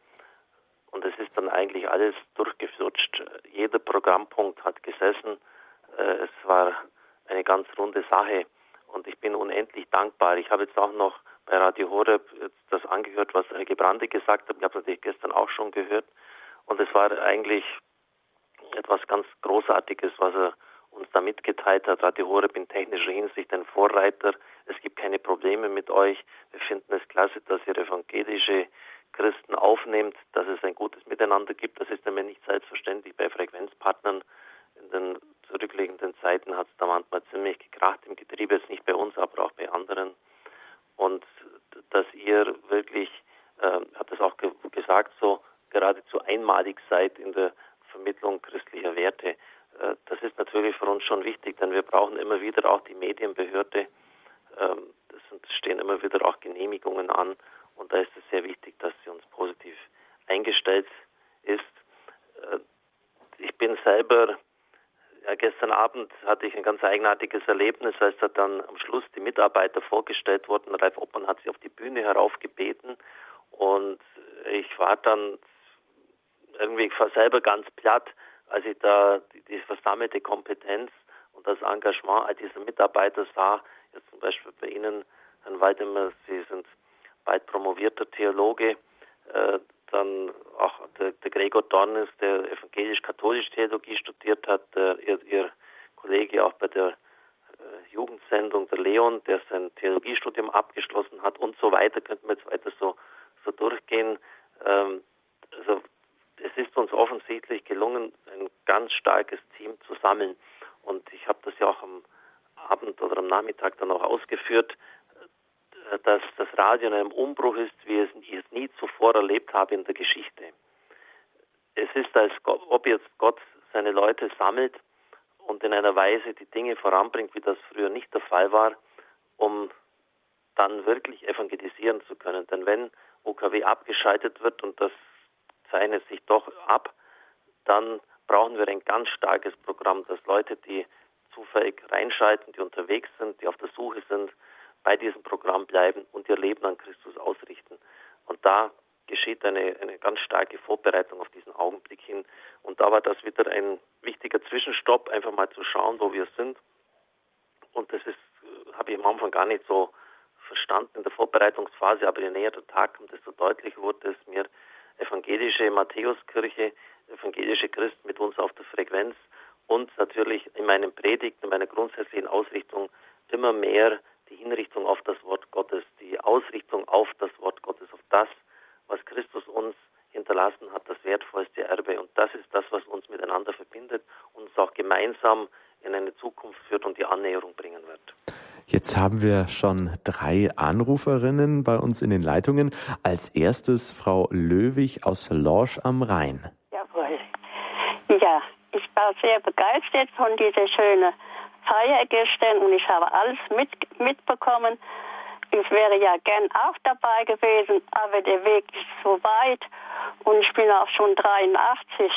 Und es ist dann eigentlich alles durchgeflutscht. Jeder Programmpunkt hat gesessen. Äh, es war eine ganz runde Sache. Und ich bin unendlich dankbar. Ich habe jetzt auch noch bei Radio Horeb das angehört, was Helge Brande gesagt hat. Ich habe es natürlich gestern auch schon gehört. Und es war eigentlich etwas ganz Großartiges, was er uns da mitgeteilt hat. Radio Horeb in technischer Hinsicht ein Vorreiter. Es gibt keine Probleme mit euch. Wir finden es klasse, dass ihr evangelische Christen aufnehmt, dass es ein gutes Miteinander gibt. Das ist nämlich nicht selbstverständlich bei Frequenzpartnern. In den zurückliegenden Zeiten hat es da manchmal ziemlich gekracht im Getriebe, jetzt nicht bei uns, aber auch bei anderen. Und dass ihr wirklich, äh, hat es auch ge gesagt, so geradezu einmalig seid in der Vermittlung christlicher Werte. Äh, das ist natürlich für uns schon wichtig, denn wir brauchen immer wieder auch die Medienbehörde. Ähm, es stehen immer wieder auch Genehmigungen an und da ist es sehr wichtig, dass sie uns positiv eingestellt ist. Äh, ich bin selber, gestern Abend hatte ich ein ganz eigenartiges Erlebnis, als da dann am Schluss die Mitarbeiter vorgestellt wurden. Ralf Oppmann hat sie auf die Bühne heraufgebeten und ich war dann irgendwie selber ganz platt, als ich da die, die versammelte Kompetenz und das Engagement all dieser Mitarbeiter sah. Jetzt zum Beispiel bei Ihnen, Herrn Waldemar, Sie sind weit promovierter Theologe, äh, dann auch der, der Gregor Dornes, der evangelisch-katholische Theologie studiert hat, äh, ihr, ihr, Kollege auch bei der äh, Jugendsendung, der Leon, der sein Theologiestudium abgeschlossen hat und so weiter, könnten wir jetzt weiter so, so durchgehen. Ähm, also es ist uns offensichtlich gelungen, ein ganz starkes Team zu sammeln. Und ich habe das ja auch am Abend oder am Nachmittag dann auch ausgeführt, dass das Radio in einem Umbruch ist, wie ich es nie zuvor erlebt habe in der Geschichte. Es ist, als ob jetzt Gott seine Leute sammelt und in einer Weise die Dinge voranbringt, wie das früher nicht der Fall war, um dann wirklich evangelisieren zu können. Denn wenn OKW abgeschaltet wird, und das zeichnet sich doch ab, dann brauchen wir ein ganz starkes Programm, dass Leute, die zufällig reinschalten, die unterwegs sind, die auf der Suche sind, bei diesem Programm bleiben und ihr Leben an Christus ausrichten. Und da geschieht eine, eine ganz starke Vorbereitung auf diesen Augenblick hin. Und da war das wieder ein wichtiger Zwischenstopp, einfach mal zu schauen, wo wir sind. Und das ist, habe ich am Anfang gar nicht so verstanden in der Vorbereitungsphase, aber je näher der Tag kam, desto deutlicher wurde es mir, evangelische Matthäuskirche, evangelische Christen mit uns auf der Frequenz und natürlich in meinen Predigten, in meiner grundsätzlichen Ausrichtung immer mehr Hinrichtung auf das Wort Gottes, die Ausrichtung auf das Wort Gottes, auf das, was Christus uns hinterlassen hat, das wertvollste Erbe. Und das ist das, was uns miteinander verbindet und uns auch gemeinsam in eine Zukunft führt und die Jetzt haben wir schon drei Anruferinnen bei uns in den Leitungen. Als erstes Frau Löwig aus Lorsch am Rhein. Jawohl. Ja, ich war sehr begeistert von dieser schönen Feier gestern und ich habe alles mit, mitbekommen. Ich wäre ja gern auch dabei gewesen, aber der Weg ist so weit und ich bin auch schon 83.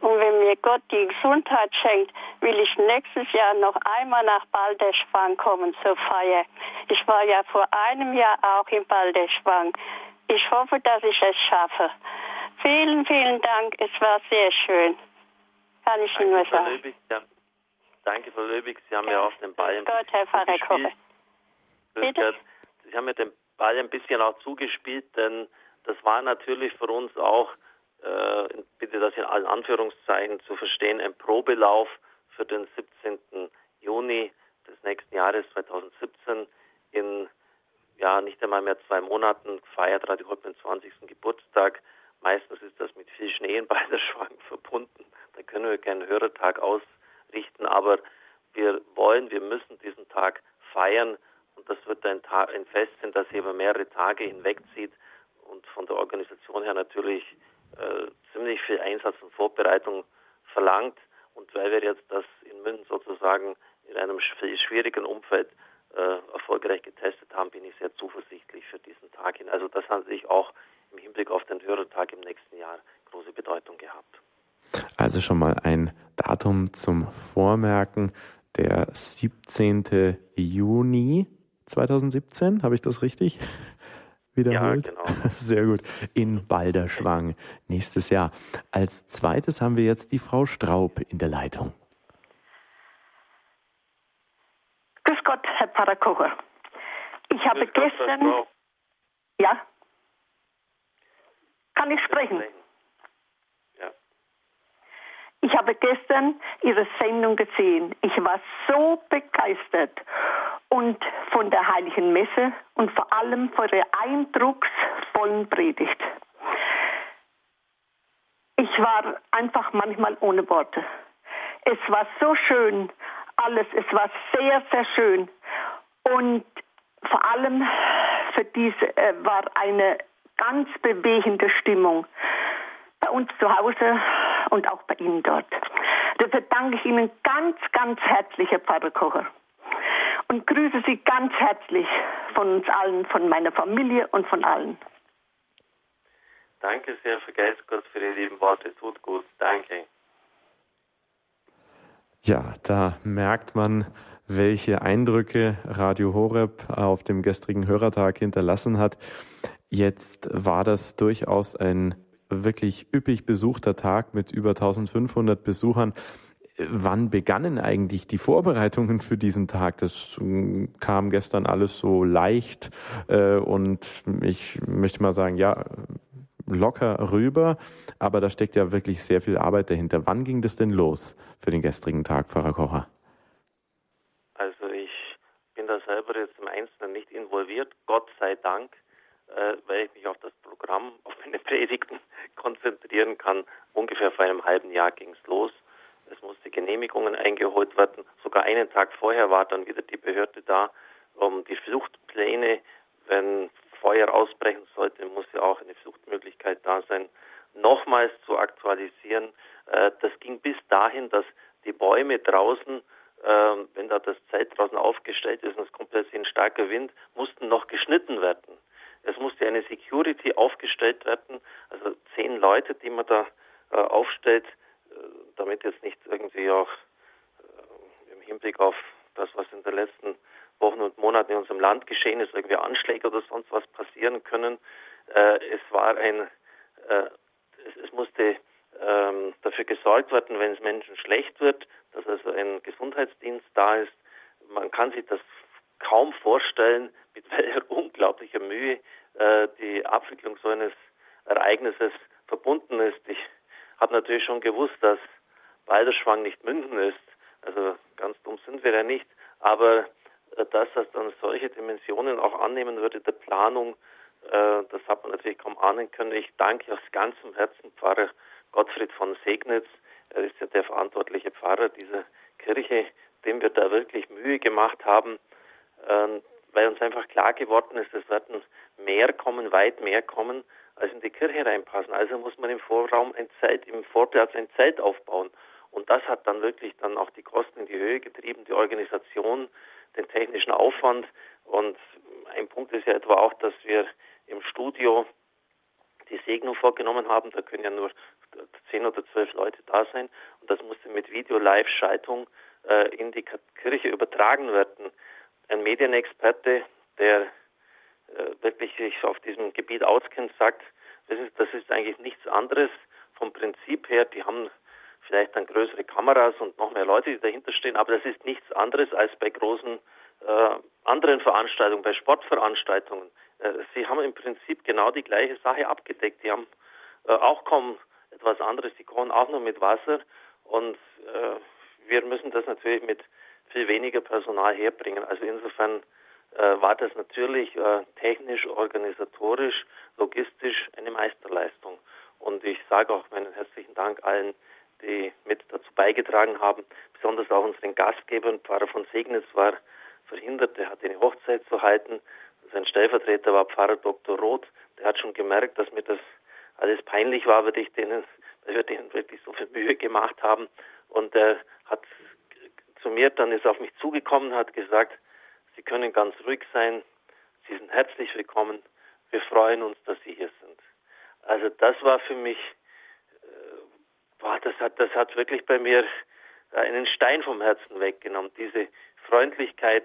Und wenn mir Gott die Gesundheit schenkt, will ich nächstes Jahr noch einmal nach Balderschwang kommen zur Feier. Ich war ja vor einem Jahr auch in Balderschwang. Ich hoffe, dass ich es schaffe. Vielen, vielen Dank. Es war sehr schön. Kann ich Ihnen nur sagen. Löbig. Danke, Frau Löbig. Sie haben ja, ja auf den Ball. Gott, Herr Pfarrer Koche. Sie haben ja den Ball ein bisschen auch zugespielt, denn das war natürlich für uns auch, äh, bitte das in allen Anführungszeichen zu verstehen, ein Probelauf für den 17. Juni des nächsten Jahres 2017 in ja nicht einmal mehr zwei Monaten feiert Radio Hopp den 20. Geburtstag. Meistens ist das mit viel Schnee in Balderschwang verbunden. Da können wir keinen Hörertag ausrichten, aber wir wollen, wir müssen diesen Tag feiern und das wird ein, Tag, ein Fest sein, das über mehrere Tage hinwegzieht und von der Organisation her natürlich äh, ziemlich viel Einsatz und Vorbereitung verlangt. Und weil wir jetzt das in München sozusagen in einem schwierigen Umfeld äh, erfolgreich getestet haben, bin ich sehr zuversichtlich für diesen Tag hin. Also das hat sich auch im Hinblick auf den Hörertag im nächsten Jahr große Bedeutung gehabt. Also schon mal ein Datum zum Vormerken, der 17. Juni 2017, habe ich das richtig? Wiederholt. Ja, genau. Sehr gut. In Balderschwang nächstes Jahr. Als zweites haben wir jetzt die Frau Straub in der Leitung. Grüß Gott, Herr Pfarrer Kocher. Ich habe Grüß gestern. Gott, ja? Kann ich sprechen? Ich habe gestern Ihre Sendung gesehen. Ich war so begeistert und von der Heiligen Messe und vor allem von der eindrucksvollen Predigt. Ich war einfach manchmal ohne Worte. Es war so schön, alles. Es war sehr, sehr schön. Und vor allem für diese äh, war eine ganz bewegende Stimmung bei uns zu Hause und auch bei Ihnen dort. Dafür danke ich Ihnen ganz, ganz herzlich, Herr Pfarrer Kocher. Und grüße Sie ganz herzlich von uns allen, von meiner Familie und von allen. Danke sehr, vergesst Gott für die lieben Worte. Tut gut. Danke. Ja, da merkt man, welche Eindrücke Radio Horeb auf dem gestrigen Hörertag hinterlassen hat. Jetzt war das durchaus ein wirklich üppig besuchter Tag mit über 1500 Besuchern. Wann begannen eigentlich die Vorbereitungen für diesen Tag? Das ähm, kam gestern alles so leicht äh, und ich möchte mal sagen, ja, locker rüber, aber da steckt ja wirklich sehr viel Arbeit dahinter. Wann ging das denn los für den gestrigen Tag, Pfarrer Kocher? Also ich bin da selber jetzt im Einzelnen nicht involviert, Gott sei Dank, äh, weil ich mich auf das Programm, auf meine Predigten konzentrieren kann. Ungefähr vor einem halben Jahr ging es los. Es musste Genehmigungen eingeholt werden. Sogar einen Tag vorher war dann wieder die Behörde da, um die Fluchtpläne, wenn Feuer ausbrechen sollte, muss ja auch eine Fluchtmöglichkeit da sein, nochmals zu aktualisieren. Äh, das ging bis dahin, dass die Bäume draußen, äh, wenn da das Zelt draußen aufgestellt ist und es kommt plötzlich ein starker Wind, mussten noch geschnitten werden. Es musste eine Security aufgestellt werden, also zehn Leute, die man da äh, aufstellt, damit jetzt nicht irgendwie auch im Hinblick auf das, was in den letzten Wochen und Monaten in unserem Land geschehen ist, irgendwie Anschläge oder sonst was passieren können. Äh, es war ein, äh, es, es, musste ähm, dafür gesorgt werden, wenn es Menschen schlecht wird, dass also ein Gesundheitsdienst da ist. Man kann sich das kaum vorstellen, mit welcher unglaublicher Mühe äh, die Abwicklung so eines Ereignisses verbunden ist. Ich habe natürlich schon gewusst, dass Balderschwang nicht München ist. Also ganz dumm sind wir ja nicht. Aber äh, dass das dann solche Dimensionen auch annehmen würde der Planung, äh, das hat man natürlich kaum ahnen können. Ich danke aus ganzem Herzen Pfarrer Gottfried von Segnitz. Er ist ja der verantwortliche Pfarrer dieser Kirche, dem wir da wirklich Mühe gemacht haben. äh, weil uns einfach klar geworden ist, es werden mehr kommen, weit mehr kommen, als in die Kirche reinpassen. Also muss man im Vorraum ein Zelt, im Vorplatz ein Zelt aufbauen. Und das hat dann wirklich dann auch die Kosten in die Höhe getrieben, die Organisation, den technischen Aufwand. Und ein Punkt ist ja etwa auch, dass wir im Studio die Segnung vorgenommen haben. Da können ja nur zehn oder zwölf Leute da sein. Und das musste mit Video-Live-Schaltung äh, in die Kirche übertragen werden. Ein Medienexperte, der äh, wirklich sich auf diesem Gebiet auskennt, sagt, das ist, das ist eigentlich nichts anderes vom Prinzip her. Die haben vielleicht dann größere Kameras und noch mehr Leute, die dahinter stehen, aber das ist nichts anderes als bei großen äh, anderen Veranstaltungen, bei Sportveranstaltungen. Äh, sie haben im Prinzip genau die gleiche Sache abgedeckt. Die haben äh, auch kaum etwas anderes. Die kochen auch nur mit Wasser und äh, wir müssen das natürlich mit viel weniger Personal herbringen. Also insofern äh, war das natürlich äh, technisch, organisatorisch, logistisch eine Meisterleistung. Und ich sage auch meinen herzlichen Dank allen, die mit dazu beigetragen haben, besonders auch unseren Gastgebern. Pfarrer von Segnitz war verhindert, der hatte eine Hochzeit zu halten. Sein Stellvertreter war Pfarrer Dr. Roth, der hat schon gemerkt, dass mir das alles peinlich war, weil ich denen, weil wir denen wirklich so viel Mühe gemacht haben. Und er hat zu mir dann ist auf mich zugekommen, hat gesagt, Sie können ganz ruhig sein, Sie sind herzlich willkommen, wir freuen uns, dass Sie hier sind. Also das war für mich, äh, boah, das hat, das hat wirklich bei mir einen Stein vom Herzen weggenommen. Diese Freundlichkeit,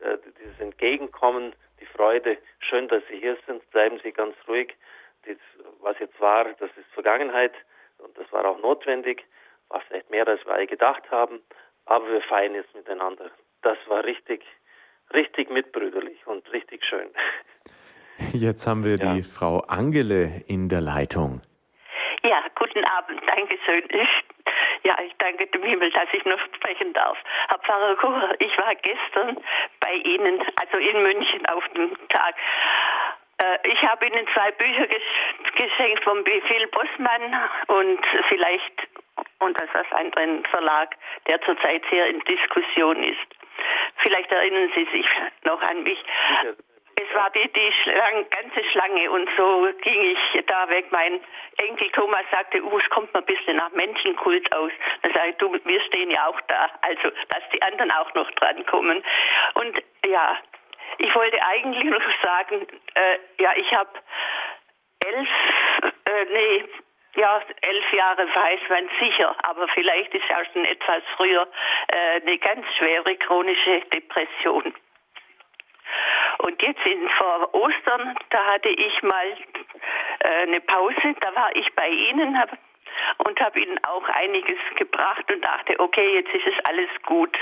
äh, dieses Entgegenkommen, die Freude. Schön, dass Sie hier sind. Bleiben Sie ganz ruhig. Das, was jetzt war, das ist Vergangenheit und das war auch notwendig. War vielleicht mehr, als wir alle gedacht haben. Aber wir feiern jetzt miteinander. Das war richtig, richtig mitbrüderlich und richtig schön. Jetzt haben wir ja. die Frau Angele in der Leitung. Ja, guten Abend, Dankeschön. Ich, ja, ich danke dem Himmel, dass ich noch sprechen darf. Herr Pfarrer Kocher, ich war gestern bei Ihnen, also in München auf dem Tag. Äh, ich habe Ihnen zwei Bücher geschenkt vom Befehl Bossmann und vielleicht und das ist ein Verlag, der zurzeit sehr in Diskussion ist. Vielleicht erinnern Sie sich noch an mich. Es war die, die Schlange, ganze Schlange und so ging ich da weg. Mein Enkel Thomas sagte, uh, es kommt mir ein bisschen nach Menschenkult aus. Dann sage ich, du, wir stehen ja auch da. Also, dass die anderen auch noch drankommen. Und ja, ich wollte eigentlich noch sagen, äh, ja, ich habe elf, äh, nee, ja, elf Jahre weiß man sicher, aber vielleicht ist ja schon etwas früher äh, eine ganz schwere chronische Depression. Und jetzt in, vor Ostern, da hatte ich mal äh, eine Pause, da war ich bei Ihnen hab, und habe Ihnen auch einiges gebracht und dachte, okay, jetzt ist es alles gut.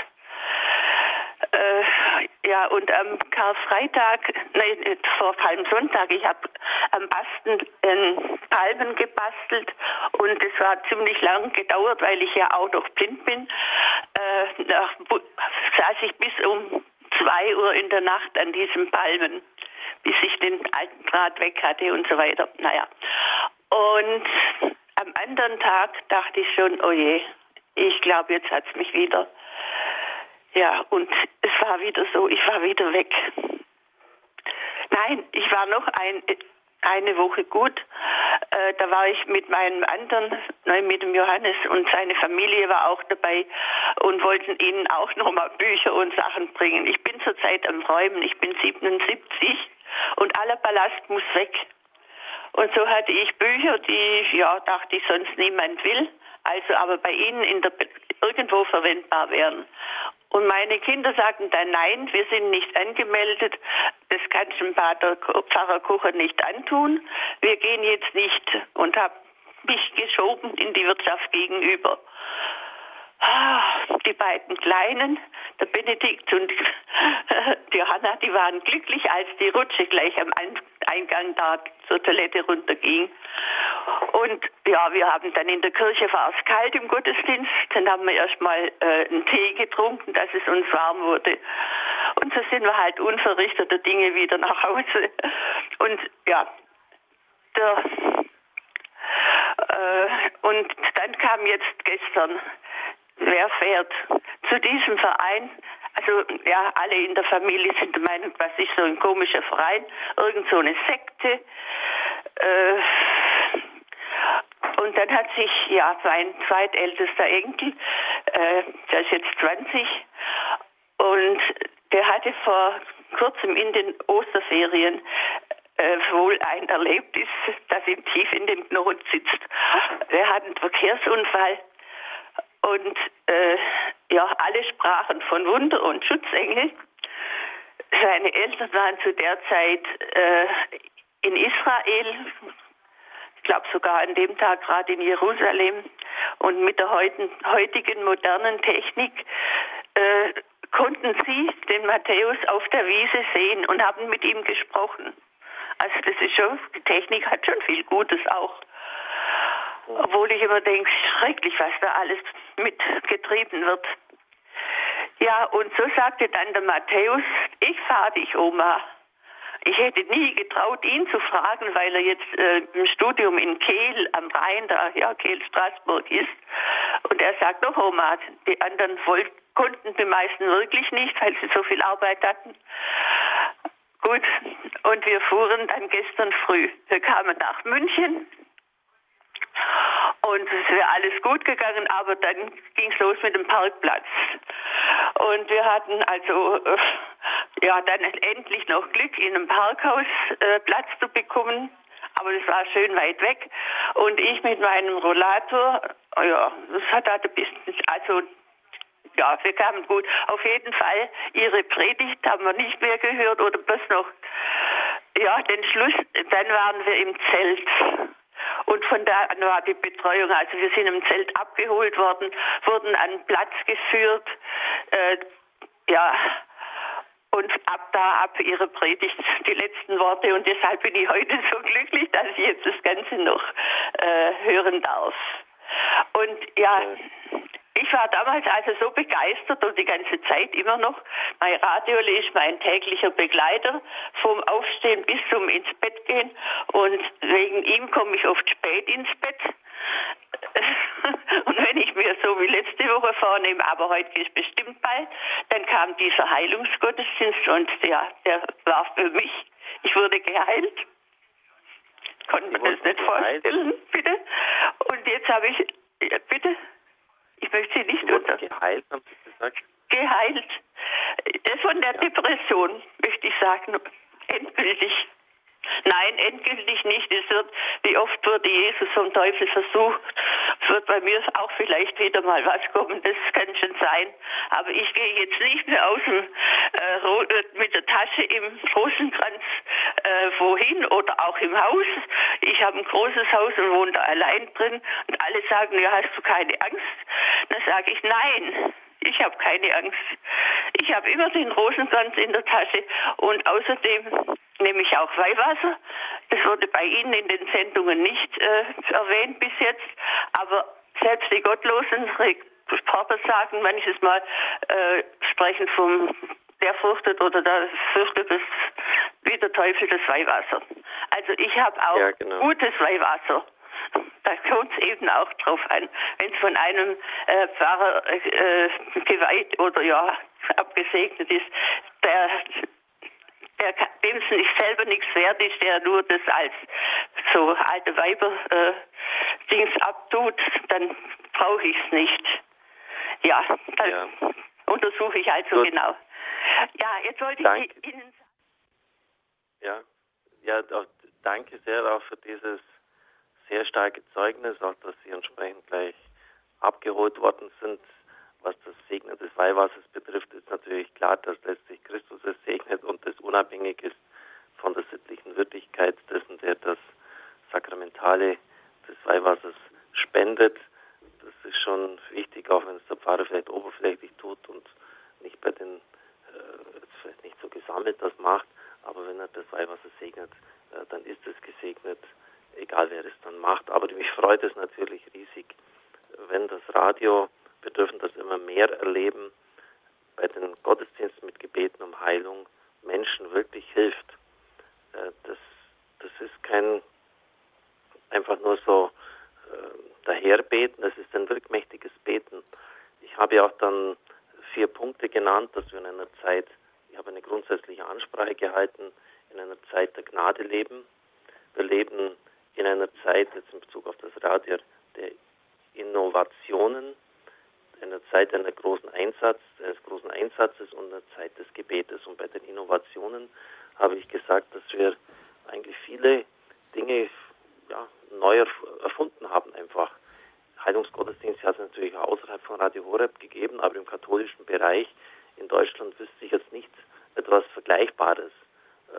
Äh, ja, und am Karfreitag, nein, vor Palmsonntag, ich habe am Basten äh, Palmen gebastelt und es war ziemlich lang gedauert, weil ich ja auch noch blind bin. Äh, saß ich bis um zwei Uhr in der Nacht an diesen Palmen, bis ich den alten Draht weg hatte und so weiter. Naja. Und am anderen Tag dachte ich schon, oh je, ich glaube, jetzt hat es mich wieder. Ja, und es war wieder so, ich war wieder weg. Nein, ich war noch ein, eine Woche gut. Äh, da war ich mit meinem anderen, mit dem Johannes und seine Familie war auch dabei und wollten ihnen auch nochmal Bücher und Sachen bringen. Ich bin zurzeit am Räumen, ich bin 77 und aller Ballast muss weg. Und so hatte ich Bücher, die, ja, dachte ich, sonst niemand will, also aber bei ihnen in der, irgendwo verwendbar wären. Und meine Kinder sagten dann, nein, wir sind nicht angemeldet, das kann dem Pater Pfarrer Kucher nicht antun. Wir gehen jetzt nicht und habe mich geschoben in die Wirtschaft gegenüber. Ah, die beiden Kleinen, der Benedikt und die Johanna, die waren glücklich, als die Rutsche gleich am Eingang da zur Toilette runterging. Und ja, wir haben dann in der Kirche war es kalt im Gottesdienst. Dann haben wir erstmal äh, einen Tee getrunken, dass es uns warm wurde. Und so sind wir halt unverrichteter Dinge wieder nach Hause. Und ja, der, äh, und dann kam jetzt gestern wer fährt zu diesem Verein also ja, alle in der Familie sind der Meinung, was ist so ein komischer Verein, irgend so eine Sekte. Äh, und dann hat sich ja mein zweitältester Enkel, äh, der ist jetzt 20, und der hatte vor kurzem in den Osterferien äh, wohl ein Erlebnis, das ihm tief in dem Knochen sitzt. Er hat einen Verkehrsunfall und äh, ja, alle sprachen von Wunder und Schutzengel. Seine Eltern waren zu der Zeit äh, in Israel, ich glaube sogar an dem Tag gerade in Jerusalem. Und mit der heutigen modernen Technik äh, konnten sie den Matthäus auf der Wiese sehen und haben mit ihm gesprochen. Also das ist schon, die Technik hat schon viel Gutes auch. Obwohl ich immer denke, schrecklich, was da alles mitgetrieben wird. Ja, und so sagte dann der Matthäus, ich fahre dich, Oma. Ich hätte nie getraut, ihn zu fragen, weil er jetzt äh, im Studium in Kehl am Rhein, da, ja, Kehl, Straßburg ist. Und er sagt noch, Oma, die anderen wollten, konnten die meisten wirklich nicht, weil sie so viel Arbeit hatten. Gut, und wir fuhren dann gestern früh. Wir kamen nach München und es wäre alles gut gegangen, aber dann ging es los mit dem Parkplatz. Und wir hatten also äh, ja dann endlich noch Glück, in einem Parkhaus äh, Platz zu bekommen. Aber das war schön weit weg. Und ich mit meinem Rollator, ja, das hat halt ein bisschen, also ja, wir kamen gut. Auf jeden Fall, Ihre Predigt haben wir nicht mehr gehört oder bloß noch, ja, den Schluss, dann waren wir im Zelt. Und von da an war die Betreuung, also wir sind im Zelt abgeholt worden, wurden an Platz geführt, äh, ja, und ab da ab ihre Predigt die letzten Worte und deshalb bin ich heute so glücklich, dass ich jetzt das Ganze noch äh, hören darf. Und ja, ich war damals also so begeistert und die ganze Zeit immer noch. Mein Radio ist mein täglicher Begleiter vom Aufstehen bis zum ins Bett gehen und wegen ihm komme ich oft spät ins Bett. Und wenn ich mir so wie letzte Woche vornehme, aber heute ist bestimmt bald, dann kam dieser Heilungsgottesdienst und ja, der war für mich, ich wurde geheilt. Konnte mir das nicht vorstellen, bitte. Und jetzt habe ich, bitte? Ich möchte Sie nicht unter. Geheilt, haben Sie gesagt? Geheilt. Von der Depression, möchte ich sagen. Endgültig. Nein, endgültig nicht. Es wird, wie oft wurde Jesus vom Teufel versucht. Es wird bei mir auch vielleicht wieder mal was kommen, das kann schon sein. Aber ich gehe jetzt nicht mehr aus dem, äh, äh mit der Tasche im Rosenkranz äh, wohin oder auch im Haus. Ich habe ein großes Haus und wohne da allein drin. Und alle sagen, ja, hast du keine Angst? Dann sage ich, nein. Ich habe keine Angst. Ich habe immer den Rosenkranz in der Tasche und außerdem nehme ich auch Weihwasser. Das wurde bei Ihnen in den Sendungen nicht äh, erwähnt bis jetzt, aber selbst die gottlosen Reporter sagen manches Mal, äh, sprechen vom der fürchtet oder der fürchtet das wie der Teufel das Weihwasser. Also ich habe auch ja, genau. gutes Weihwasser. Da kommt es eben auch drauf an, wenn es von einem äh, Pfarrer äh, geweiht oder ja abgesegnet ist, der der dem es nicht selber nichts wert ist, der nur das als so alte Weiber äh, Dings abtut, dann brauche ich es nicht. Ja, dann ja. untersuche ich also Gut. genau. Ja, jetzt wollte ich danke. Ihnen ja, ja, auch, danke sehr auch für dieses sehr starke Zeugnis, auch dass Sie entsprechend gleich abgeholt worden sind. Was das Segnen des Weihwassers betrifft, ist natürlich klar, dass letztlich Christus es segnet und das unabhängig ist von der sittlichen Würdigkeit dessen, der das Sakramentale des Weihwassers spendet. Das ist schon wichtig, auch wenn es der Pfarrer vielleicht oberflächlich tut und nicht bei den, äh, vielleicht nicht so gesammelt das macht, aber wenn er das Weihwasser segnet, äh, dann ist es gesegnet, egal wer es dann macht. Aber mich freut es natürlich riesig, wenn das Radio wir dürfen das immer mehr erleben bei den Gottesdiensten mit Gebeten um Heilung, Menschen wirklich hilft. Äh, das, das ist kein einfach nur so äh, daherbeten, das ist ein wirkmächtiges Beten. Ich habe ja auch dann vier Punkte genannt, dass wir in einer Zeit, ich habe eine grundsätzliche Ansprache gehalten, in einer Zeit der Gnade leben. Wir leben in einer Zeit, jetzt in Bezug auf das Radio, der Innovationen, einer Zeit einer großen Einsatz, eines großen Einsatzes und einer Zeit des Gebetes. Und bei den Innovationen habe ich gesagt, dass wir eigentlich viele Dinge ja, neu erfunden haben einfach. Heilungsgottesdienst hat es natürlich außerhalb von Radio Horeb gegeben, aber im katholischen Bereich in Deutschland wüsste ich jetzt nicht etwas Vergleichbares.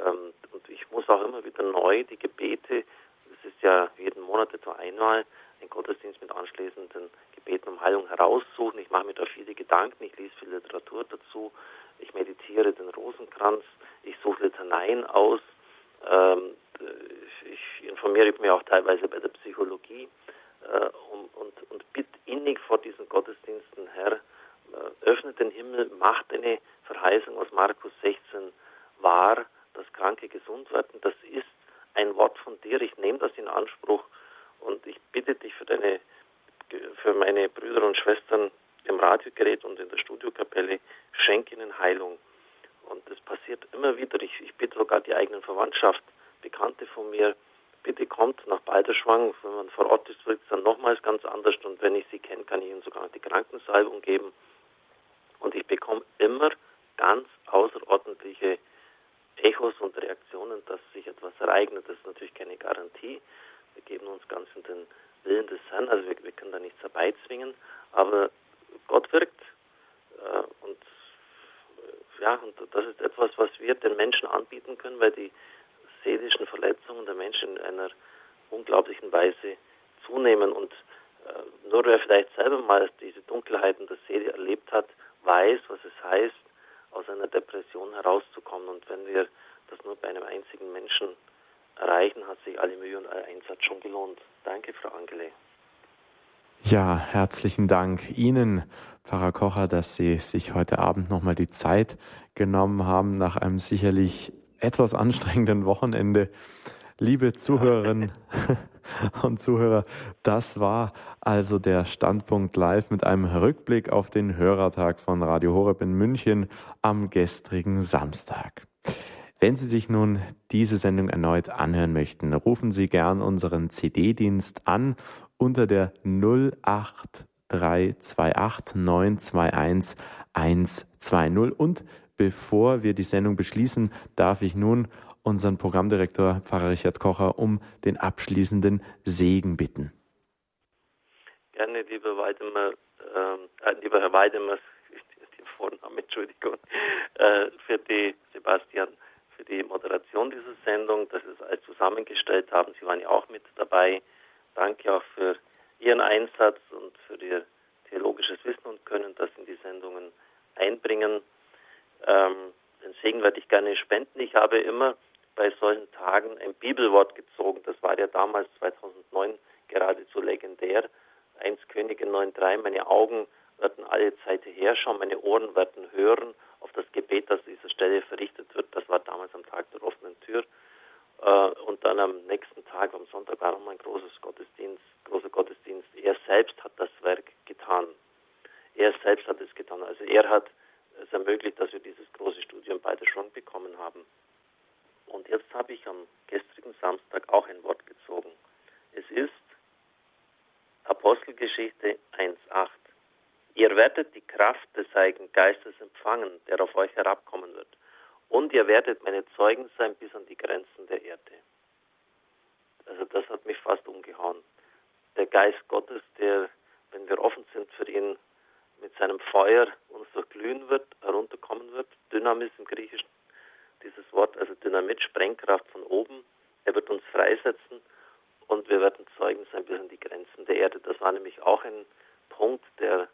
Ähm, und ich muss auch immer wieder neu die Gebete, es ist ja jeden Monat etwa einmal, ein Gottesdienst mit anschließenden Gebeten um Heilung heraussuchen. Ich mache mir da viele Gedanken, ich lese viel Literatur dazu, ich meditiere den Rosenkranz, ich suche Litaneien aus, ähm, ich informiere mich auch teilweise bei der Psychologie äh, und, und, und bitte innig vor diesen Gottesdiensten, Herr, äh, öffne den Himmel, mach deine Verheißung aus Markus 16 wahr, dass Kranke gesund werden. Das ist ein Wort von dir. Ich nehme das in Anspruch und ich bitte dich für deine, für meine Brüder und Schwestern im Radiogerät und in der Studiokapelle, schenk ihnen Heilung. Und das passiert immer wieder. Ich, ich bitte sogar die eigenen Verwandtschaft, Bekannte von mir, bitte kommt nach Balderschwang. Wenn man vor Ort ist, wird es dann nochmals ganz anders. Und wenn ich sie kenne, kann ich ihnen sogar die Krankensalbung geben. Und ich bekomme immer ganz außerordentliche Echos und Reaktionen, dass sich etwas ereignet. Das ist natürlich keine Garantie. Wir geben uns ganz in den Willen des Herrn, also wir, wir können da nichts herbeizwingen, aber Gott wirkt. Äh, und ja, und das ist etwas, was wir den Menschen anbieten können, weil die seelischen Verletzungen der Menschen in einer unglaublichen Weise zunehmen. Und äh, nur wer vielleicht selber mal diese Dunkelheiten der Seele erlebt hat, weiß, was es heißt, aus einer Depression herauszukommen. Und wenn wir das nur bei einem einzigen Menschen erreichen, hat sich alle Mühe und Einsatz schon gelohnt. Danke, Frau Angele. Ja, herzlichen Dank Ihnen, Pfarrer Kocher, dass Sie sich heute Abend nochmal die Zeit genommen haben nach einem sicherlich etwas anstrengenden Wochenende. Liebe Zuhörerinnen und Zuhörer, das war also der Standpunkt live mit einem Rückblick auf den Hörertag von Radio Horeb in München am gestrigen Samstag. Wenn Sie sich nun diese Sendung erneut anhören möchten, rufen Sie gern unseren CD-Dienst an unter der 08328 921 120 und Bevor wir die Sendung beschließen, darf ich nun unseren Programmdirektor Pfarrer Richard Kocher um den abschließenden Segen bitten. Gerne, lieber Weidemar, äh, lieber Herr Weidemar, den Vornamen, Entschuldigung, äh, für die Sebastian, für die Moderation dieser Sendung, dass Sie das alles zusammengestellt haben. Sie waren ja auch mit dabei. Danke auch für Ihren Einsatz und für Ihr theologisches Wissen und Können, das in die Sendungen einbringen. Ähm, den Segen werde ich gerne spenden. Ich habe immer bei solchen Tagen ein Bibelwort gezogen. Das war ja damals 2009 geradezu legendär. 1 Könige 9.3, meine Augen werden alle Zeit herschauen, meine Ohren werden hören auf das Gebet, das dieser Stelle verrichtet wird. Das war damals am Tag der offenen Tür. Äh, und dann am nächsten Tag, am Sonntag, war nochmal ein großes Gottesdienst, großer Gottesdienst. Er selbst hat das Werk getan. Er selbst hat es getan. Also er hat es ermöglicht, dass wir dieses große Studium beide schon bekommen haben. Und jetzt habe ich am gestrigen Samstag auch ein Wort gezogen. Es ist Apostelgeschichte 1.8. Ihr werdet die Kraft des Heiligen Geistes empfangen, der auf euch herabkommen wird. Und ihr werdet meine Zeugen sein bis an die Grenzen der Erde. Also das hat mich fast umgehauen. Der Geist Gottes, der, wenn wir offen sind für ihn, mit seinem Feuer uns durchglühen wird, herunterkommen wird. Dynamis im Griechischen, dieses Wort, also Dynamit, Sprengkraft von oben. Er wird uns freisetzen und wir werden Zeugen sein bis an die Grenzen der Erde. Das war nämlich auch ein Punkt, der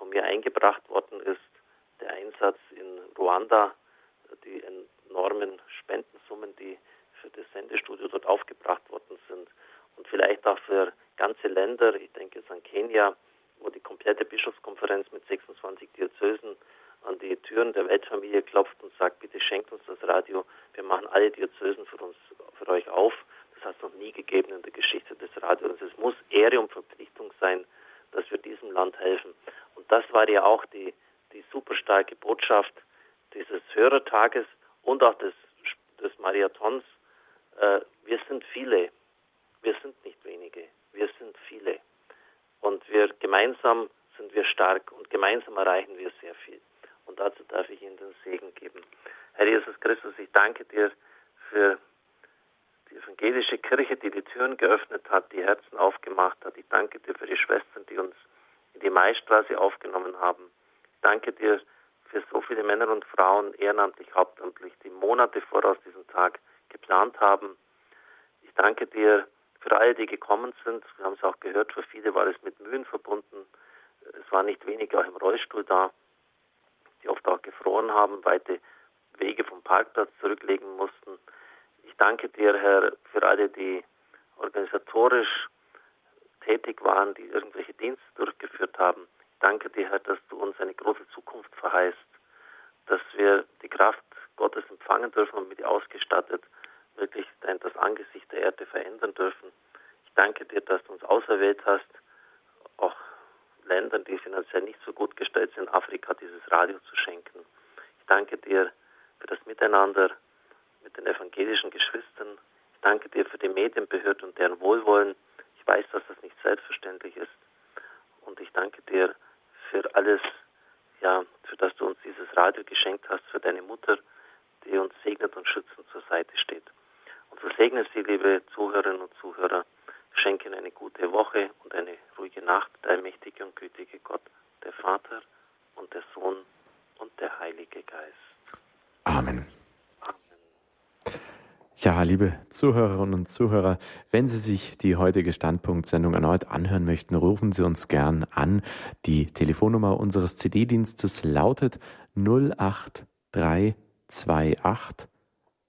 von mir eingebracht worden ist. Der Einsatz in Ruanda, die enormen Spendensummen, die für das Sendestudio dort aufgebracht worden sind und vielleicht auch für ganze Länder, ich denke jetzt an Kenia, wo die komplette Bischofskonferenz mit 26 Diözesen an die Türen der Weltfamilie klopft und sagt, bitte schenkt uns das Radio, wir machen alle Diözesen für uns, für euch auf. Das hat es noch nie gegeben in der Geschichte des Radios. Es muss Ehre und Verpflichtung sein, dass wir diesem Land helfen. Das war ja auch die, die super Botschaft dieses Hörertages und auch des, des Marathons. Äh, wir sind viele. Wir sind nicht wenige. Wir sind viele. Und wir gemeinsam sind wir stark und gemeinsam erreichen wir sehr viel. Und dazu darf ich Ihnen den Segen geben. Herr Jesus Christus, ich danke dir für die evangelische Kirche, die die Türen geöffnet hat, die Herzen aufgemacht hat. Ich danke dir für die Schwestern, die uns die Maistraße aufgenommen haben. Ich danke dir für so viele Männer und Frauen, ehrenamtlich, hauptamtlich, die Monate voraus diesen Tag geplant haben. Ich danke dir für alle, die gekommen sind. Wir haben es auch gehört, für viele war es mit Mühen verbunden. Es waren nicht wenige auch im Rollstuhl da, die oft auch gefroren haben, weite Wege vom Parkplatz zurücklegen mussten. Ich danke dir, Herr, für alle, die organisatorisch tätig waren, die irgendwelche Dienste durchgeführt haben. Danke dir, Herr, dass du uns eine große Zukunft verheißt, dass wir die Kraft Gottes empfangen dürfen und mit ihr ausgestattet wirklich das Angesicht der Erde verändern dürfen. Ich danke dir, dass du uns auserwählt hast, auch Ländern, die finanziell nicht so gut gestellt sind, Afrika dieses Radio zu schenken. Ich danke dir für das Miteinander mit den evangelischen Geschwistern. Ich danke dir für die Medienbehörde und deren Wohlwollen. Ich weiß, dass das nicht selbstverständlich ist. Und ich danke dir für alles, ja, für das du uns dieses Radio geschenkt hast, für deine Mutter, die uns segnet und schützend zur Seite steht. Und so segne Sie, liebe Zuhörerinnen und Zuhörer, schenke Ihnen eine gute Woche und eine ruhige Nacht, der mächtige und gütige Gott, der Vater und der Sohn und der Heilige Geist. Amen. Ja, liebe Zuhörerinnen und Zuhörer, wenn Sie sich die heutige Standpunktsendung erneut anhören möchten, rufen Sie uns gern an. Die Telefonnummer unseres CD-Dienstes lautet 08328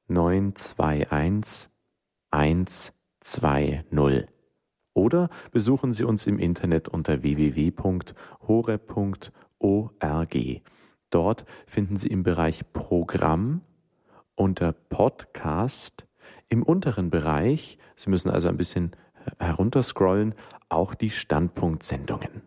921 120. Oder besuchen Sie uns im Internet unter www.hore.org. Dort finden Sie im Bereich Programm unter Podcast im unteren Bereich, Sie müssen also ein bisschen herunterscrollen, auch die Standpunktsendungen.